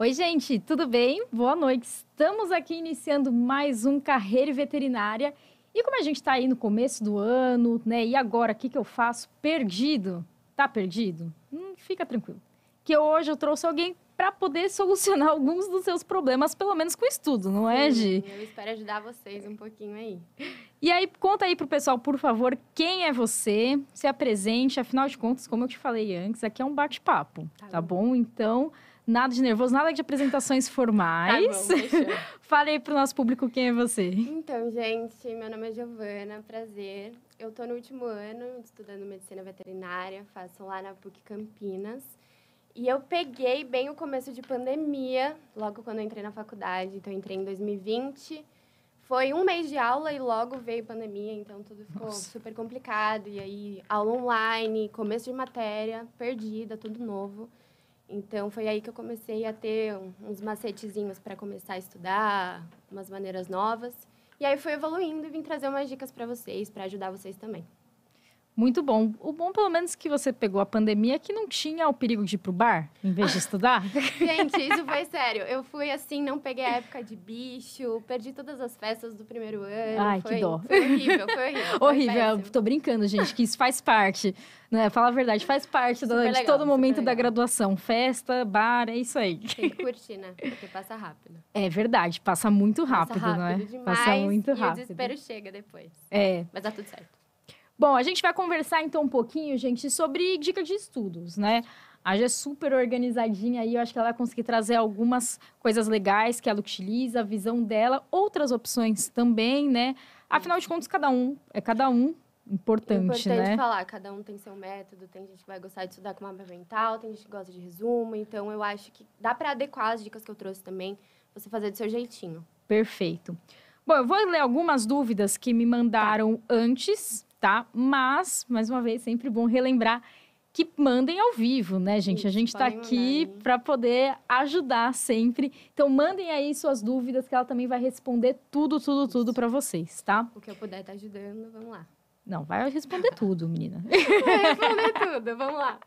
Oi, gente, tudo bem? Boa noite. Estamos aqui iniciando mais um Carreira Veterinária. E como a gente está aí no começo do ano, né? E agora, o que, que eu faço? Perdido. Tá perdido? Hum, fica tranquilo. Que hoje eu trouxe alguém para poder solucionar alguns dos seus problemas, pelo menos com estudo, não é, Gi? Eu espero ajudar vocês um pouquinho aí. E aí, conta aí pro pessoal, por favor, quem é você, se apresente, afinal de contas, como eu te falei antes, aqui é um bate-papo, tá, tá bom? bom? Então, Nada de nervoso, nada de apresentações formais. Tá bom, Fale aí pro nosso público quem é você. Então, gente, meu nome é Giovana, prazer. Eu tô no último ano estudando medicina veterinária, faço lá na PUC Campinas. E eu peguei bem o começo de pandemia, logo quando eu entrei na faculdade. Então, eu entrei em 2020. Foi um mês de aula e logo veio pandemia, então tudo ficou Nossa. super complicado. E aí, aula online, começo de matéria, perdida, tudo novo. Então foi aí que eu comecei a ter uns macetezinhos para começar a estudar, umas maneiras novas. E aí fui evoluindo e vim trazer umas dicas para vocês, para ajudar vocês também. Muito bom. O bom, pelo menos, que você pegou a pandemia que não tinha o perigo de ir pro bar, em vez de estudar. Gente, isso foi sério. Eu fui assim, não peguei a época de bicho, perdi todas as festas do primeiro ano. Ai, foi, que dó. Foi horrível, foi horrível. Foi horrível. Péssimo. Tô brincando, gente, que isso faz parte. Né? Fala a verdade, faz parte do, legal, de todo momento da graduação. Festa, bar, é isso aí. Tem que curtir, né? Porque passa rápido. É verdade, passa muito rápido, passa rápido não é? Demais, passa muito rápido. E o desespero chega depois. É. Mas dá tudo certo. Bom, a gente vai conversar então um pouquinho, gente, sobre dicas de estudos, né? A Gia é super organizadinha aí, eu acho que ela vai conseguir trazer algumas coisas legais que ela utiliza, a visão dela, outras opções também, né? Afinal de contas, cada um é cada um importante, importante né? falar, cada um tem seu método, tem gente que vai gostar de estudar com mapa mental, tem gente que gosta de resumo, então eu acho que dá para adequar as dicas que eu trouxe também, você fazer do seu jeitinho. Perfeito. Bom, eu vou ler algumas dúvidas que me mandaram tá. antes tá? Mas, mais uma vez, sempre bom relembrar que mandem ao vivo, né, gente? A gente está aqui para poder ajudar sempre. Então, mandem aí suas dúvidas, que ela também vai responder tudo, tudo, tudo para vocês, tá? O que eu puder estar tá ajudando, vamos lá. Não, vai responder tudo, menina. Vai responder tudo, vamos lá.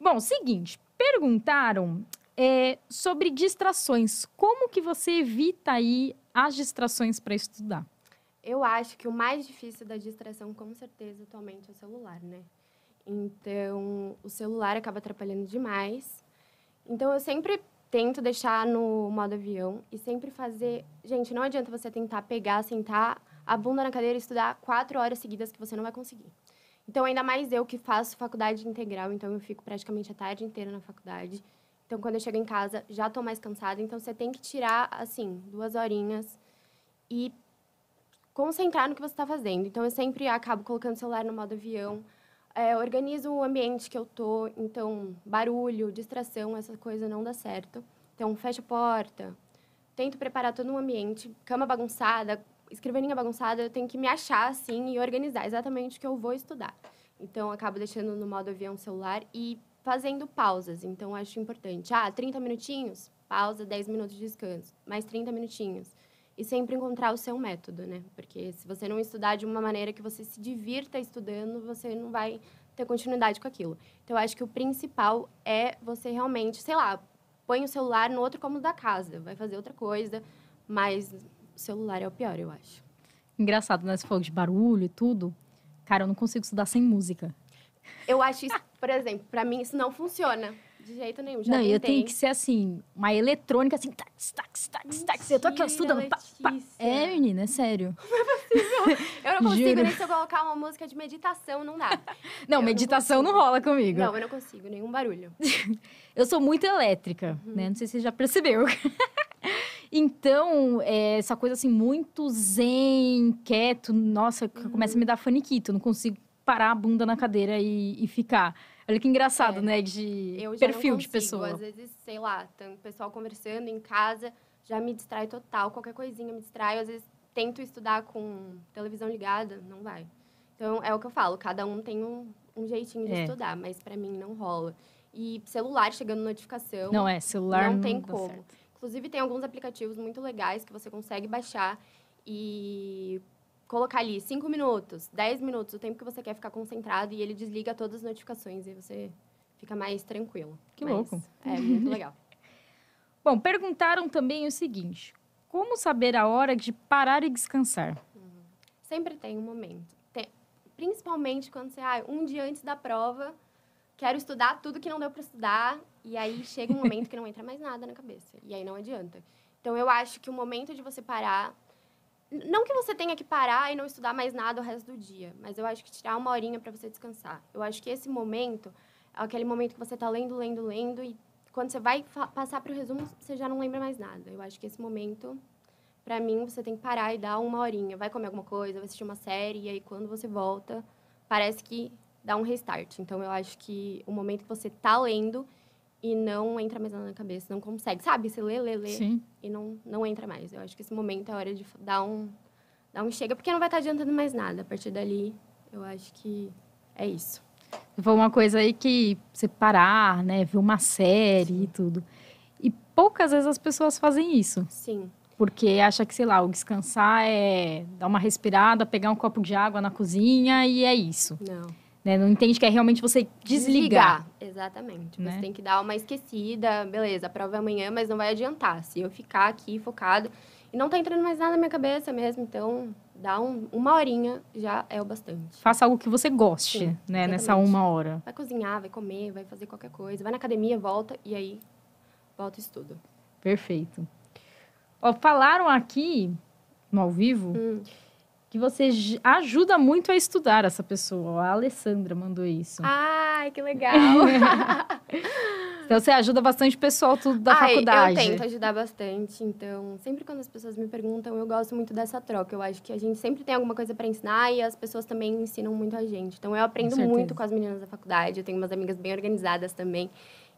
Bom, seguinte, perguntaram é, sobre distrações. Como que você evita aí as distrações para estudar? Eu acho que o mais difícil da distração, com certeza, atualmente, é o celular, né? Então, o celular acaba atrapalhando demais. Então, eu sempre tento deixar no modo avião e sempre fazer. Gente, não adianta você tentar pegar, sentar a bunda na cadeira e estudar quatro horas seguidas que você não vai conseguir. Então, ainda mais eu que faço faculdade integral, então eu fico praticamente a tarde inteira na faculdade. Então, quando eu chego em casa, já estou mais cansada. Então, você tem que tirar, assim, duas horinhas e concentrar no que você está fazendo. Então, eu sempre acabo colocando o celular no modo avião, é, organizo o ambiente que eu tô, então, barulho, distração, essa coisa não dá certo. Então, fecha a porta, tento preparar todo um ambiente, cama bagunçada, escrivaninha bagunçada, eu tenho que me achar, assim, e organizar exatamente o que eu vou estudar. Então, acabo deixando no modo avião o celular e fazendo pausas. Então, acho importante. Ah, 30 minutinhos, pausa, 10 minutos de descanso. Mais 30 minutinhos e sempre encontrar o seu método, né? Porque se você não estudar de uma maneira que você se divirta estudando, você não vai ter continuidade com aquilo. Então, eu acho que o principal é você realmente, sei lá, põe o celular no outro cômodo da casa, vai fazer outra coisa, mas o celular é o pior, eu acho. Engraçado, né? Você falou de barulho e tudo. Cara, eu não consigo estudar sem música. Eu acho isso, por exemplo, para mim isso não funciona. De jeito nenhum, já Não, eu tenho que ser assim, uma eletrônica assim, tax, tax, tax, tax. Eu tô aqui estudando. Pá, pá. É, menina, é sério. Não é possível. Eu não consigo Juro. nem se eu colocar uma música de meditação, não dá. Não, eu meditação não, não, rola comigo. Não, eu não consigo, nenhum barulho. eu sou muito elétrica, uhum. né? Não sei se você já percebeu. Então, é, essa coisa assim, muito zen, quieto, nossa, uhum. começa a me dar faniquito. Não consigo parar a bunda na cadeira e, e ficar. Olha que engraçado, é. né? De eu perfil de pessoa. Às vezes, sei lá, tem o pessoal conversando em casa, já me distrai total. Qualquer coisinha me distrai. Às vezes, tento estudar com televisão ligada, não vai. Então, é o que eu falo, cada um tem um, um jeitinho de é. estudar, mas para mim não rola. E celular chegando notificação. Não é, celular não, não tem como. Certo. Inclusive, tem alguns aplicativos muito legais que você consegue baixar e colocar ali 5 minutos, 10 minutos, o tempo que você quer ficar concentrado e ele desliga todas as notificações e você fica mais tranquilo. Que Mas louco. É muito legal. Bom, perguntaram também o seguinte: como saber a hora de parar e descansar? Sempre tem um momento. Tem- principalmente quando você, ah, um dia antes da prova, quero estudar tudo que não deu para estudar, e aí chega um momento que não entra mais nada na cabeça. E aí não adianta. Então eu acho que o momento de você parar. Não que você tenha que parar e não estudar mais nada o resto do dia, mas eu acho que tirar uma horinha para você descansar. Eu acho que esse momento é aquele momento que você tá lendo, lendo, lendo, e quando você vai passar para o resumo, você já não lembra mais nada. Eu acho que esse momento Pra mim, você tem que parar e dar uma horinha. Vai comer alguma coisa, vai assistir uma série, e aí quando você volta, parece que dá um restart. Então, eu acho que o momento que você tá lendo e não entra mais nada na cabeça, não consegue. Sabe? Você lê, lê, lê Sim. e não, não entra mais. Eu acho que esse momento é a hora de dar um, dar um chega, porque não vai estar adiantando mais nada. A partir dali, eu acho que é isso. Foi uma coisa aí que você parar, né? Ver uma série e tudo. E poucas vezes as pessoas fazem isso. Sim. Porque acha que, sei lá, o descansar é dar uma respirada, pegar um copo de água na cozinha e é isso. Não. Né? Não entende que é realmente você desligar. Exatamente. Né? Você tem que dar uma esquecida, beleza, a prova é amanhã, mas não vai adiantar. Se eu ficar aqui focado e não tá entrando mais nada na minha cabeça mesmo, então dá um- uma horinha já é o bastante. Faça algo que você goste, Sim, né? Nessa exatamente. uma hora. Vai cozinhar, vai comer, vai fazer qualquer coisa, vai na academia, volta e aí volta o estudo. Perfeito. Ó, falaram aqui, no ao vivo, Hum. Que você ajuda muito a estudar essa pessoa. A Alessandra mandou isso. Ai, que legal! Então você ajuda bastante o pessoal tudo da Ai, faculdade. Eu tento ajudar bastante. Então, sempre quando as pessoas me perguntam, eu gosto muito dessa troca. Eu acho que a gente sempre tem alguma coisa para ensinar e as pessoas também ensinam muito a gente. Então, eu aprendo certeza. muito com as meninas da faculdade. Eu tenho umas amigas bem organizadas também.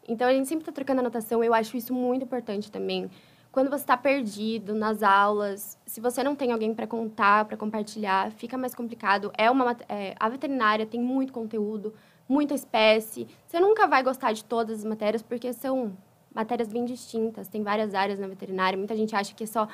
Então, a gente sempre está trocando anotação. Eu acho isso muito importante também. Quando você está perdido nas aulas, se você não tem alguém para contar, para compartilhar, fica mais complicado. É uma, é, a veterinária tem muito conteúdo, muita espécie. Você nunca vai gostar de todas as matérias, porque são matérias bem distintas. Tem várias áreas na veterinária. Muita gente acha que é só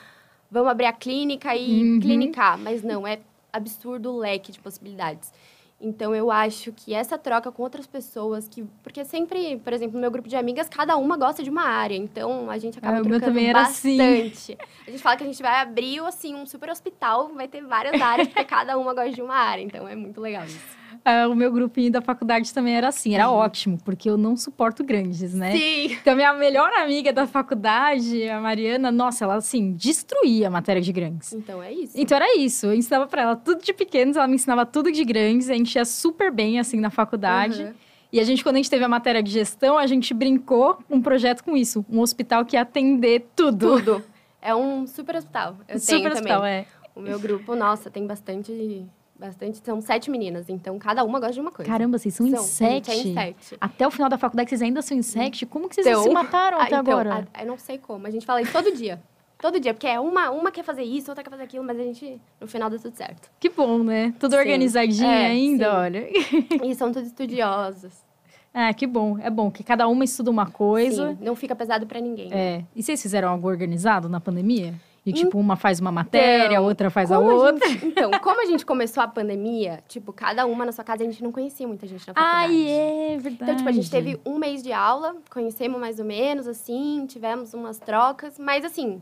vamos abrir a clínica e Uhum. clinicar, mas não, é absurdo o leque de possibilidades. Então eu acho que essa troca com outras pessoas que porque sempre, por exemplo, no meu grupo de amigas, cada uma gosta de uma área, então a gente acaba Ah, o meu trocando também era assim. bastante. A gente fala que a gente vai abrir assim um super hospital, vai ter várias áreas porque cada uma gosta de uma área, então é muito legal isso. Ah, o meu grupinho da faculdade também era assim, era ótimo, porque eu não suporto grandes, né? Uhum. Sim. Então, minha melhor amiga da faculdade, a Mariana, nossa, ela assim, destruía a matéria de grandes. Então é isso. Então era isso, eu ensinava pra ela tudo de pequenos, ela me ensinava tudo de grandes, a gente ia super bem assim na faculdade. Uhum. E a gente, quando a gente teve a matéria de gestão, a gente brincou com um projeto com isso, um hospital que ia atender tudo. Tudo. É um super hospital. Eu super hospital, também. é. O meu grupo, nossa, tem bastante, bastante. São sete meninas, então cada uma gosta de uma coisa. Caramba, vocês são, em sete. é em sete. Até o final da faculdade, vocês ainda são em sete? Como que vocês Então, se mataram Ah, até então, agora? a- eu não sei como. A gente fala isso todo dia. Todo dia, porque é uma, uma quer fazer isso, outra quer fazer aquilo, mas a gente, no final, dá tudo certo. Que bom, né? Tudo Sim. organizadinho É, ainda, sim. olha. E são todos estudiosos. Ah, que bom. É bom que cada uma estuda uma coisa. Sim, não fica pesado pra ninguém. É. E vocês fizeram algo organizado na pandemia? E, tipo, uma faz uma matéria, a Então, outra faz a outra. gente- então, como a gente começou a pandemia, tipo, cada uma na sua casa, a gente não conhecia muita gente na faculdade. Ai, é verdade. Então, tipo, a gente teve um mês de aula, conhecemos mais ou menos, assim, tivemos umas trocas, mas assim,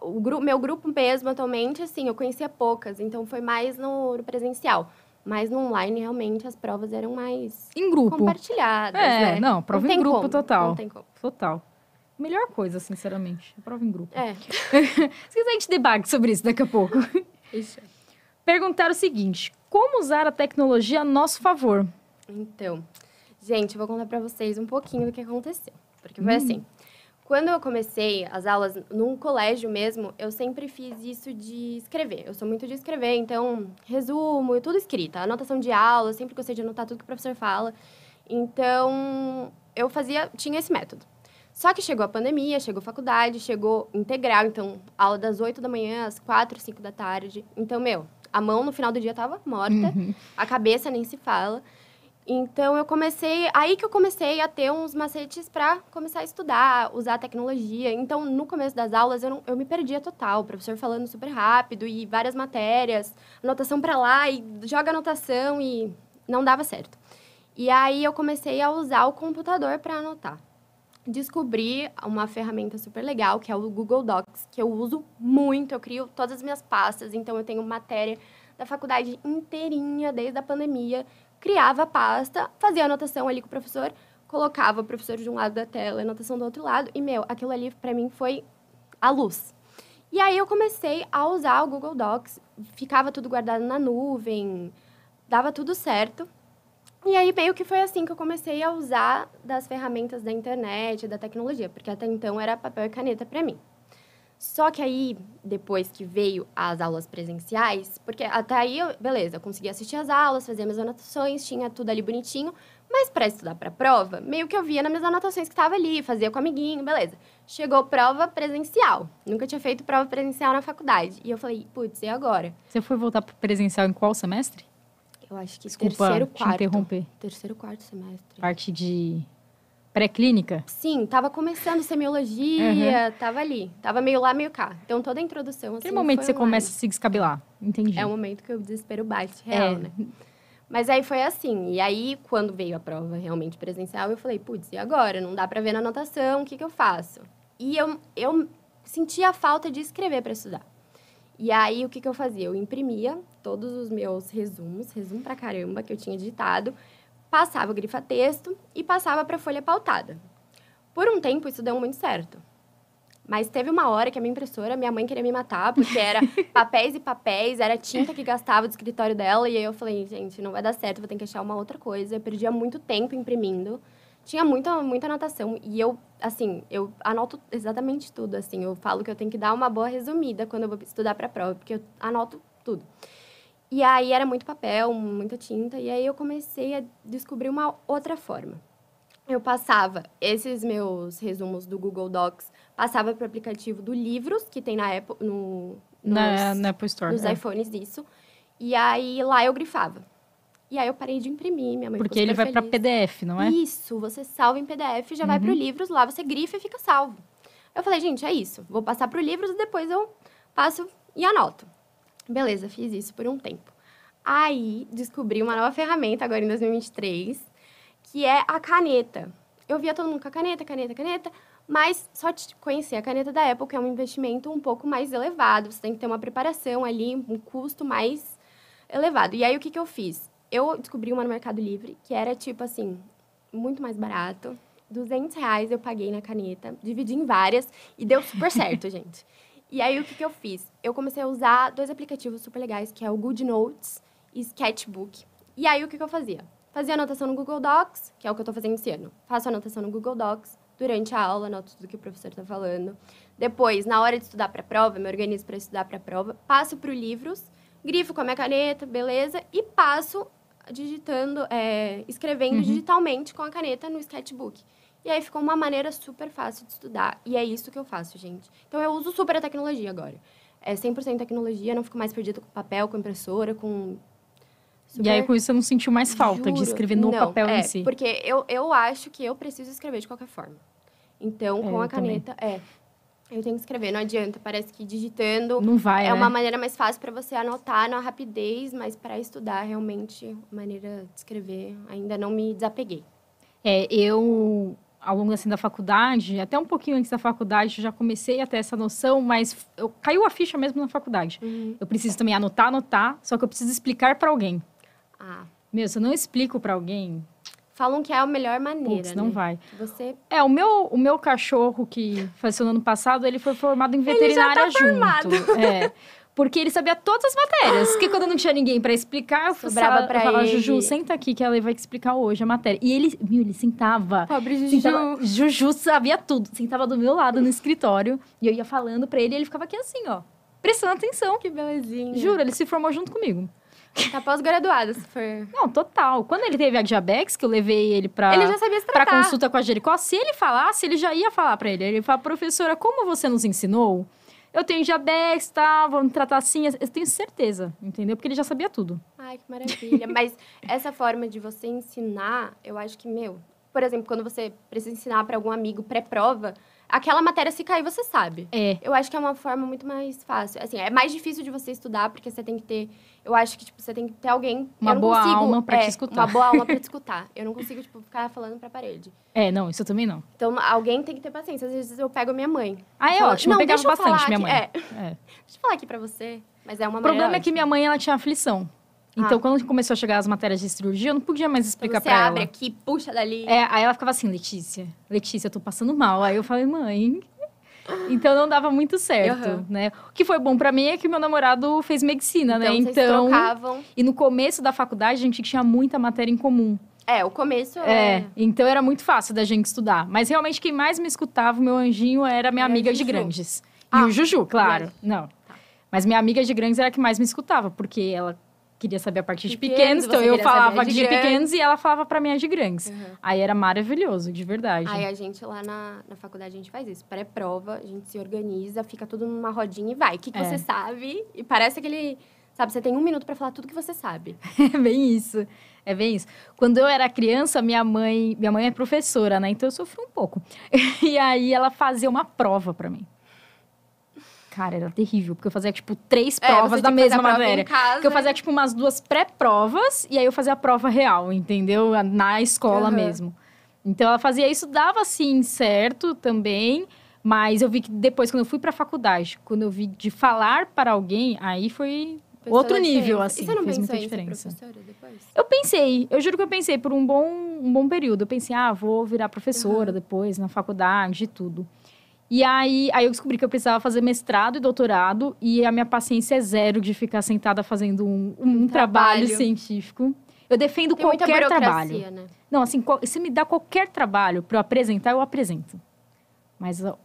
o gru meu grupo mesmo, atualmente, assim, eu conhecia poucas, então foi mais no, no presencial. Mas no online, realmente, as provas eram mais Em grupo. compartilhadas, É, né? não, prova em tem grupo como, total. Não tem como. Total. Melhor coisa, sinceramente. Prova em grupo. É. Se quiser, a gente debate sobre isso daqui a pouco. Isso. Perguntaram o seguinte: como usar a tecnologia a nosso favor? Então, gente, eu vou contar pra vocês um pouquinho do que aconteceu. Porque foi Hum. assim. Quando eu comecei as aulas num colégio mesmo, eu sempre fiz isso de escrever. Eu sou muito de escrever, então, resumo, tudo escrita. Anotação de aula, eu sempre gostei de anotar tudo que o professor fala. Então, eu fazia, tinha esse método. Só que chegou a pandemia, chegou a faculdade, chegou integral, então, aula das 8 da manhã às 4, 5 da tarde. Então, meu, a mão no final do dia tava morta, Uhum. a cabeça nem se fala. Então eu comecei, aí que eu comecei a ter uns macetes para começar a estudar, usar a tecnologia. Então no começo das aulas eu, não, eu me perdia total, o professor falando super rápido e várias matérias, anotação para lá e joga anotação e não dava certo. E aí eu comecei a usar o computador para anotar. Descobri uma ferramenta super legal, que é o Google Docs, que eu uso muito, eu crio todas as minhas pastas, então eu tenho matéria da faculdade inteirinha, desde a pandemia, criava a pasta, fazia anotação ali com o professor, colocava o professor de um lado da tela, anotação do outro lado, e, meu, aquilo ali para mim foi a luz. E aí eu comecei a usar o Google Docs, ficava tudo guardado na nuvem, dava tudo certo. E aí meio que foi assim que eu comecei a usar das ferramentas da internet, da tecnologia, porque até então era papel e caneta para mim. Só que aí, depois que veio as aulas presenciais, porque até aí, eu, beleza, eu conseguia assistir as aulas, fazer minhas anotações, tinha tudo ali bonitinho, mas para estudar para prova, meio que eu via nas minhas anotações que estava ali, fazia com amiguinho, beleza. Chegou prova presencial. Nunca tinha feito prova presencial na faculdade. E eu falei, putz, e agora? Você foi voltar para presencial em qual semestre? Eu acho que Desculpa terceiro, te quarto. interromper. Terceiro, quarto semestre. Parte de pré-clínica? Sim, tava começando semiologia, tava ali. Tava meio lá, meio cá. Então toda a introdução, assim, Aquele momento que você online. começa a se descabelar. Entendi. É o momento que o desespero bate, real, É. né? Mas aí foi assim. E aí, quando veio a prova realmente presencial, eu falei, putz, e agora? Não dá pra ver na anotação, o que, que eu faço? E eu, eu sentia a falta de escrever para estudar. E aí, o que, que eu fazia? Eu imprimia todos os meus resumos, resumo pra caramba, que eu tinha digitado, passava o grifa-texto e passava pra folha pautada. Por um tempo, isso deu muito certo. Mas teve uma hora que a minha impressora, minha mãe queria me matar, porque era papéis e papéis, era tinta que gastava do escritório dela, e aí eu falei, gente, não vai dar certo, vou ter que achar uma outra coisa. Eu perdia muito tempo imprimindo. Tinha muita, muita anotação, e eu, assim, eu anoto exatamente tudo, assim. Eu falo que eu tenho que dar uma boa resumida quando eu vou estudar para prova, porque eu anoto tudo. E aí era muito papel, muita tinta, e aí eu comecei a descobrir uma outra forma. Eu passava esses meus resumos do Google Docs, passava para o aplicativo do Livros, que tem na Apple, no, Na, nos, na Apple Store. nos é. iPhones disso. E aí lá eu grifava. E aí eu parei de imprimir, minha mãe Porque ele vai para. PDF, não é? Isso, você salva em PDF, já vai Uhum. para o Livros, lá você grifa e fica salvo. Eu falei, gente, é isso. Vou passar para o Livros e depois eu passo e anoto. Beleza, fiz isso por um tempo. Aí, descobri uma nova ferramenta agora em 2023, que é a caneta. Eu via todo mundo com a caneta, caneta, caneta, mas só te conhecer a caneta da Apple, que é um investimento um pouco mais elevado. Você tem que ter uma preparação ali, um custo mais elevado. E aí, o que, que eu fiz? Eu descobri uma no Mercado Livre, que era, tipo assim, muito mais barato. 200 reais eu paguei na caneta, dividi em várias e deu super certo, gente. E aí, o que, que eu fiz? Eu comecei a usar dois aplicativos super legais, que é o Good Notes e Sketchbook. E aí, o que, que eu fazia? Fazia anotação no Google Docs, que é o que eu tô fazendo esse ano. Faço anotação no Google Docs, durante a aula, anoto tudo que o professor tá falando. Depois, na hora de estudar para a prova, me organizo para estudar para a prova, passo para livros, grifo com a minha caneta, beleza, e passo digitando, é, escrevendo Uhum. digitalmente com a caneta no sketchbook. E aí ficou uma maneira super fácil de estudar. E é isso que eu faço, gente. Então eu uso super a tecnologia agora. É 100% tecnologia, não fico mais perdida com papel, com impressora, com. E aí, com isso, você não sentiu mais falta de Juro. escrever no Não, papel é, em si. Porque eu, eu acho que eu preciso escrever de qualquer forma. Então, É, com a eu também. caneta, é. Eu tenho que escrever, não adianta. Parece que digitando Não vai, é né? uma maneira mais fácil para você anotar na rapidez, mas para estudar, realmente, a maneira de escrever, ainda não me desapeguei. É, eu, ao longo assim, da faculdade, até um pouquinho antes da faculdade, eu já comecei a ter essa noção, mas eu, caiu a ficha mesmo na faculdade. Eu preciso também anotar, anotar, só que eu preciso explicar para alguém. Ah, Meu, se eu não explico para alguém, falam que é a melhor maneira, putz, não né? vai. Você É, o meu, o meu cachorro que faleceu no ano passado, ele foi formado em veterinária já tá formado. junto. É. Porque ele sabia todas as matérias. Que quando não tinha ninguém para explicar, eu falava, pra eu falava, ele. Juju, senta aqui que ela vai te explicar hoje a matéria. E ele, meu, ele sentava. Pobre Juju. Sentava, Juju sabia tudo. Sentava do meu lado no escritório. E eu ia falando pra ele e ele ficava aqui assim, ó. Prestando atenção. Que belezinha. Juro, ele se formou junto comigo. Tá pós-graduada, se for... Não, total. Quando ele teve a diabetes, que eu levei ele pra, Ele já sabia se pra tratar. consulta com a Jericó, se ele falasse, ele já ia falar pra ele. Ele fala, professora, como você nos ensinou, eu tenho diabetes, tá? Vamos tratar assim. Eu tenho certeza, entendeu? Porque ele já sabia tudo. Ai, que maravilha. Mas essa forma de você ensinar, eu acho que, meu... por exemplo, quando você precisa ensinar para algum amigo pré-prova, aquela matéria se cair, você sabe. É. Eu acho que é uma forma muito mais fácil. Assim, é mais difícil de você estudar, porque você tem que ter. Eu acho que, tipo, você tem que ter alguém. Uma boa consigo, alma pra é, te escutar. Uma boa alma pra te escutar. Eu não consigo, tipo, ficar falando pra parede. É, não, isso eu também não. Então, alguém tem que ter paciência. Às vezes eu pego minha mãe. Ah, é ótimo. Eu "Não, pegava eu bastante falar minha mãe. aqui." É. Deixa eu falar aqui pra você. Mas é uma O problema maneira é que minha mãe, ela tinha aflição. Então, Ah. quando começou a chegar as matérias de cirurgia, eu não podia mais Então, explicar você pra abre ela. aqui, puxa dali. É, aí ela ficava assim, Letícia, Letícia, eu tô passando mal. Aí eu falei, mãe. Então não dava muito certo, Aham. né? O que foi bom pra mim é que meu namorado fez medicina, né? Então, vocês Então, trocavam. e no começo da faculdade a gente tinha muita matéria em comum. É, o começo É, é. então era muito fácil da gente estudar. Mas realmente quem mais me escutava, o meu anjinho, era minha Era amiga de grandes. E Ah, o Juju, claro. e Não. Mas minha amiga de grandes era a que mais me escutava, porque ela queria saber a partir de Pequenos, pequenos, então eu falava de de, pequenos e ela falava pra mim a de grandes. Uhum. Aí era maravilhoso, de verdade. Aí a gente lá na, na faculdade a gente faz isso. Pré-prova, a gente se organiza, fica tudo numa rodinha e vai. O que, que É. você sabe? E parece aquele. Sabe, você tem um minuto pra falar tudo que você sabe. É bem isso. É bem isso. Quando eu era criança, minha mãe, minha mãe é professora, né? Então eu sofri um pouco. E aí ela fazia uma prova pra mim. Cara, era terrível, porque eu fazia tipo três É, provas da que mesma matéria. Casa, Porque eu fazia tipo umas duas pré-provas e aí eu fazia a prova real, entendeu? Na escola Aham. mesmo. Então ela fazia isso, dava assim certo também, mas eu vi que depois quando eu fui pra faculdade, quando eu vi de falar para alguém, aí foi outro nível, assim, E você não fez muita diferença. Eu pensei, eu juro que eu pensei por um bom, um bom período. Eu pensei, ah, vou virar professora Aham. depois, na faculdade e tudo. E aí, aí eu descobri que eu precisava fazer mestrado e doutorado, e a minha paciência é zero de ficar sentada fazendo um, um Um trabalho. trabalho. científico. Eu defendo Tem qualquer trabalho. né? Não, assim, se me dá qualquer trabalho para eu apresentar, eu apresento. Mas ó,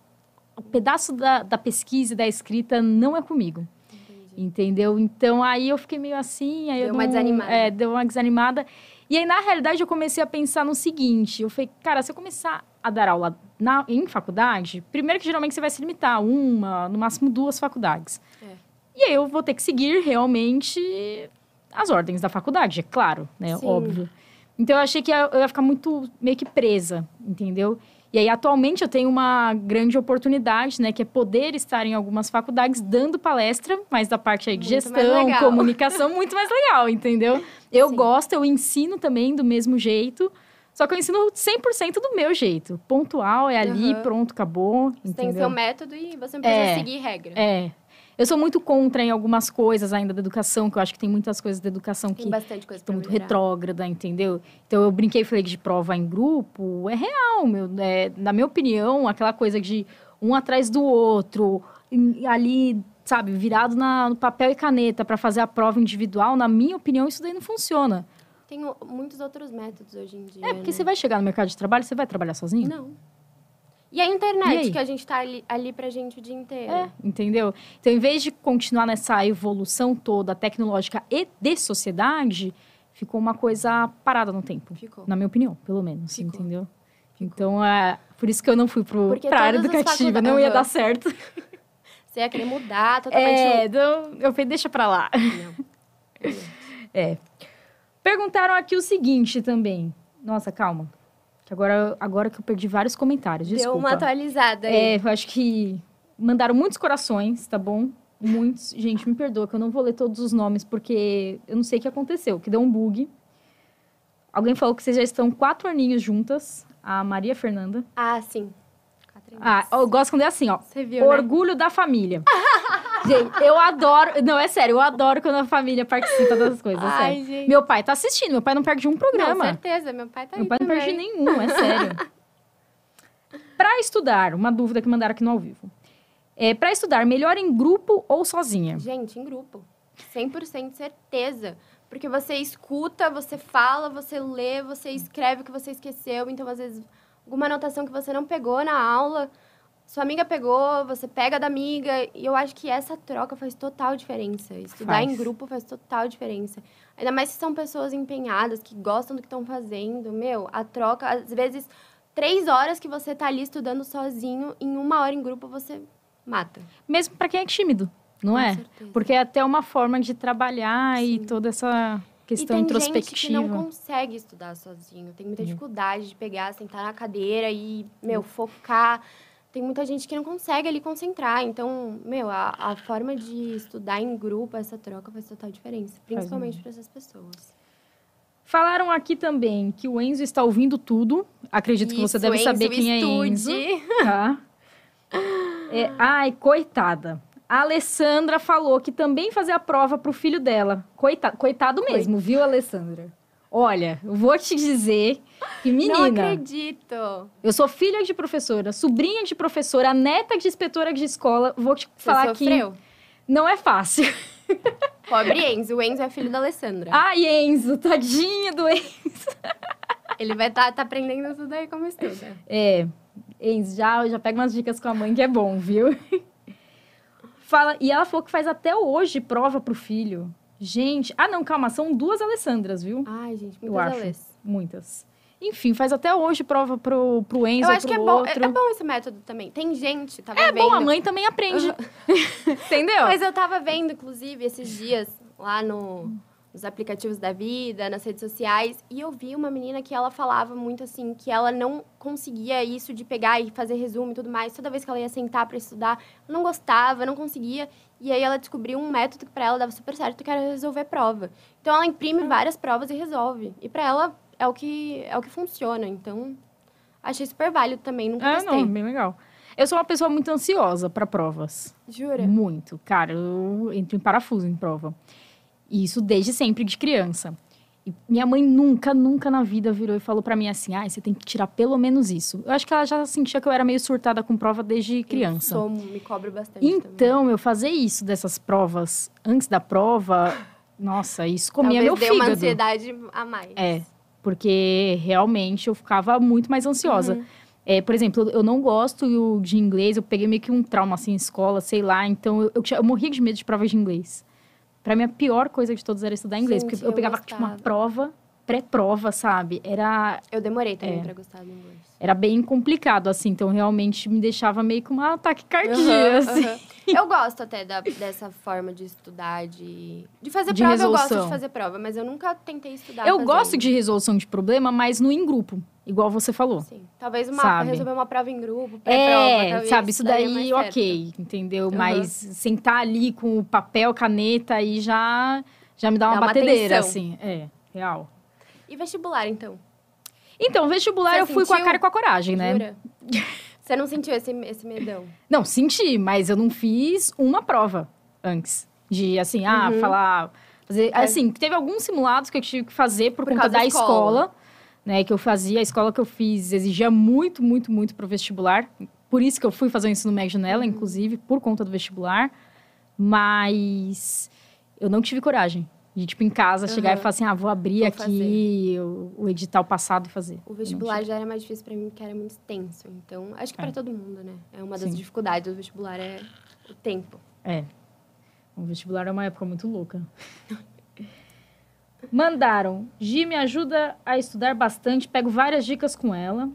o pedaço da, da pesquisa e da escrita não é comigo. Entendi. Entendeu? Então aí eu fiquei meio assim, aí Deu eu uma não- desanimada. É, deu uma desanimada. E aí, na realidade, eu comecei a pensar no seguinte: eu falei, cara, se eu começar a dar aula na, em faculdade, primeiro que geralmente você vai se limitar a uma, no máximo duas faculdades. É. E aí eu vou ter que seguir realmente as ordens da faculdade, é claro, né? Sim. Óbvio. Então eu achei que eu ia ficar muito meio que presa, entendeu? E aí, atualmente, eu tenho uma grande oportunidade, né? Que é poder estar em algumas faculdades dando palestra, mas da parte aí de Muito gestão, comunicação, muito mais legal, entendeu? Eu Sim. gosto, eu ensino também do mesmo jeito, só que eu ensino 100% do meu jeito. Pontual, é ali, Aham. pronto, acabou, Você tem entendeu? seu método e você não precisa É. seguir regra. É. Eu sou muito contra em algumas coisas ainda da educação, que eu acho que tem muitas coisas da educação Tem que estão muito melhorar. retrógrada, entendeu? Então eu brinquei e falei que de prova em grupo é real, meu. É, na minha opinião, aquela coisa de um atrás do outro, ali, sabe, virado na- no papel e caneta para fazer a prova individual, na minha opinião, isso daí não funciona. Tem o- muitos outros métodos hoje em dia. É, porque né? você vai chegar no mercado de trabalho, você vai trabalhar sozinho? Não. E a E internet, aí? que a gente tá ali, ali pra gente o dia inteiro. É, entendeu? Então, em vez de continuar nessa evolução toda tecnológica e de sociedade, ficou uma coisa parada no tempo. Ficou. Na minha opinião, pelo menos, Ficou. entendeu? Então, é por isso que eu não fui pro, Porque pra área educativa, não ia dar certo. Você ia querer mudar totalmente. É, então, eu falei, deixa pra lá. Não. Perguntaram aqui o seguinte também. Nossa, calma. Que agora, agora que eu perdi vários comentários, desculpa. Deu uma atualizada aí. É, eu acho que mandaram muitos corações, tá bom? Muitos. Gente, me perdoa que eu não vou ler todos os nomes, porque eu não sei o que aconteceu, que deu um bug. Alguém falou que vocês já estão quatro aninhos juntas, a Maria Fernanda. Ah, sim. Quatro Ah, eu gosto quando é assim, ó. Você viu, né? Orgulho da família. Gente, eu adoro. Não, é sério, eu adoro quando a família participa das coisas. Ai, sério. gente. Meu pai tá assistindo, meu pai não perde um Não, programa. certeza. Meu pai tá Meu pai não também. perde nenhum, é sério. Para estudar, uma dúvida que mandaram aqui no ao vivo. É, para estudar, melhor em grupo ou sozinha? Gente, em grupo. 100% certeza. Porque você escuta, você fala, você lê, você escreve o que você esqueceu. Então, às vezes, alguma anotação que você não pegou na aula, sua amiga pegou, você pega da amiga. E eu acho que essa troca faz total diferença. Estudar Faz. em grupo faz total diferença. Ainda mais se são pessoas empenhadas, que gostam do que estão fazendo. Meu, a troca, às vezes, três horas que você tá ali estudando sozinho, em uma hora em grupo você mata. Mesmo para quem é tímido, não Com é? certeza. Porque é até uma forma de trabalhar e Sim. toda essa questão e tem introspectiva. gente que não consegue estudar sozinho. Tem muita Uhum. dificuldade de pegar, sentar na cadeira e, meu, focar. Tem muita gente que não consegue ali concentrar. Então, meu, a, a forma de estudar em grupo, essa troca faz total diferença. Principalmente para essas pessoas. Falaram aqui também que o Enzo está ouvindo tudo. Acredito que você Isso, deve Enzo, saber quem é Enzo. estude. Tá? É, ai, coitada. A Alessandra falou que também fazia a prova pro filho dela. Coita, coitado mesmo, viu, Alessandra? Olha, eu vou te dizer que, Não menina, acredito. eu sou filha de professora, sobrinha de professora, neta de inspetora de escola. Vou te Você falar que sofreu? não é fácil. Pobre Enzo. O Enzo é filho da Alessandra. Ai, Enzo, tadinho do Enzo. Ele vai estar tá, aprendendo tudo aí como estuda. É, Enzo, já, já pega umas dicas com a mãe que é bom, viu? Fala, e ela falou que faz até hoje prova pro filho. Gente, ah não, calma, são duas Alessandras, viu? Ai, gente, Eu muitas acho. Alês. Muitas. Enfim, faz até hoje prova pro, pro Enzo Eu acho que é bom, é, outro. é bom esse método também. Tem gente, tava É vendo. bom, a mãe também aprende. Entendeu? Mas eu tava vendo, inclusive, esses dias lá no, nos aplicativos da vida, nas redes sociais, e eu vi uma menina que ela falava muito assim, que ela não conseguia isso de pegar e fazer resumo e tudo mais. Toda vez que ela ia sentar para estudar, ela não gostava, não conseguia. E aí ela descobriu um método que para ela dava super certo, que era resolver prova. Então ela Ah. imprime várias provas e resolve. E para ela é o que é o que funciona. Então achei super válido também, nunca É, testei. não, bem legal. Eu sou uma pessoa muito ansiosa para provas. Jura? Muito. Cara, eu entro em parafuso em prova. E isso desde sempre, de criança. E minha mãe nunca, nunca na vida virou e falou para mim assim: ah, você tem que tirar pelo menos isso. Eu acho que ela já sentia que eu era meio surtada com prova desde criança. Eu sou, me cobro bastante também. Então, eu fazer isso dessas provas antes da prova, nossa, isso comia Talvez meu dê fígado. uma ansiedade a mais. É, porque realmente eu ficava muito mais ansiosa. Uhum. É, por exemplo, eu não gosto de inglês, eu peguei meio que um trauma assim em escola, sei lá, então eu, eu, eu morria de medo de provas de inglês. Pra mim, a pior coisa de todas era estudar inglês, Gente, porque eu eu pegava tipo, uma prova, pré-prova, sabe? Era, Eu demorei também É. pra gostar do inglês. era bem complicado, assim, então realmente me deixava meio com uma ataque cardíaco, Aham, assim. aham. Eu gosto até da- dessa forma de estudar, de, de fazer De prova. Eu gosto resolução. de fazer prova, mas eu nunca tentei estudar. Eu fazendo. gosto de resolução de problema, mas no em grupo, igual você falou. Sim. Talvez uma, Sabe? resolver uma prova em grupo, pré-prova. É, talvez sabe, isso daí, mais ok, entendeu? Aham. Mas sentar ali com o papel, caneta, aí já, já me dá uma Dá uma batedeira, tensão. assim. É, real. E vestibular, então? Então, vestibular Você eu fui com a sentiu? cara e com a coragem, né? Jura? Você não sentiu esse, esse medão? Não, senti, mas eu não fiz uma prova antes. De, assim, ah, Uhum. falar... Fazer, É. assim, teve alguns simulados que eu tive que fazer por, Por conta da escola. escola, né? Que eu fazia, a escola que eu fiz exigia muito, muito, muito pro vestibular. Por isso que eu fui fazer o ensino médio nela, Uhum. inclusive, por conta do vestibular. Mas eu não tive coragem de, tipo, em casa, chegar e falar assim, ah, vou abrir Vou aqui o, o edital passado e fazer. O vestibular já era mais difícil pra mim, porque era muito extenso. Então, acho que É. pra todo mundo, né? É uma das Sim. dificuldades do vestibular, é o tempo. É. O vestibular é uma época muito louca. Mandaram. Gi me ajuda a estudar bastante, pego várias dicas com ela.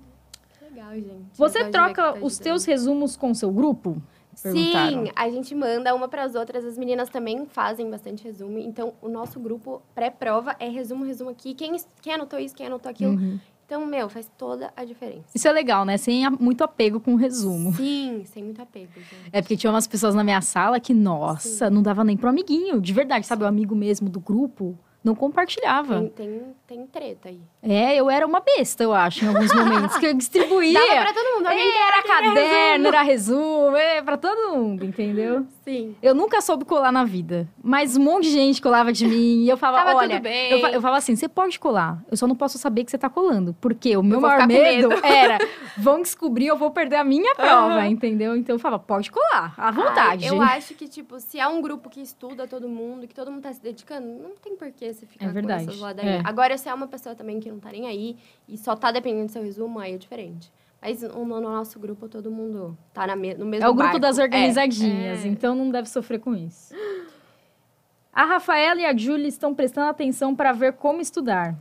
Legal, gente. Você Legal troca tá os teus resumos com seu grupo? Sim, a gente manda uma para as outras. As meninas também fazem bastante resumo. Então, o nosso grupo pré-prova é resumo, resumo aqui. Quem, quem anotou isso, quem anotou aquilo. Uhum. Então, meu, faz toda a diferença. Isso é legal, né? Sem muito apego com o resumo. Sim, sem muito apego, gente. É porque tinha umas pessoas na minha sala que, nossa, não dava nem pro amiguinho. De verdade, sabe? O amigo mesmo do grupo não compartilhava. Tem, tem, tem treta aí. É, eu era uma besta, eu acho, em alguns momentos. que eu distribuía. Dava pra todo mundo. Alguém era caderno, resumo? era resumo, é pra todo mundo, entendeu? Sim. Eu nunca soube colar na vida, mas um monte de gente colava de mim e eu falava, Tava olha, tudo bem. eu, eu falava assim, você pode colar, eu só não posso saber que você tá colando, porque o meu maior medo, medo. era, vão descobrir, eu vou perder a minha prova, Aham. entendeu? Então eu falava, pode colar, à vontade. Ai, eu acho que, tipo, se é um grupo que estuda todo mundo, que todo mundo tá se dedicando, não tem por que você ficar É verdade, com essas ladainhas. é. Agora, se é uma pessoa também que não tá nem aí e só tá dependendo do seu resumo, aí é diferente. Mas no, no nosso grupo, todo mundo tá na me- no mesmo É o grupo barco. das É, organizadinhas, é. então não deve sofrer com isso. A Rafaela e a Júlia estão prestando atenção para ver como estudar.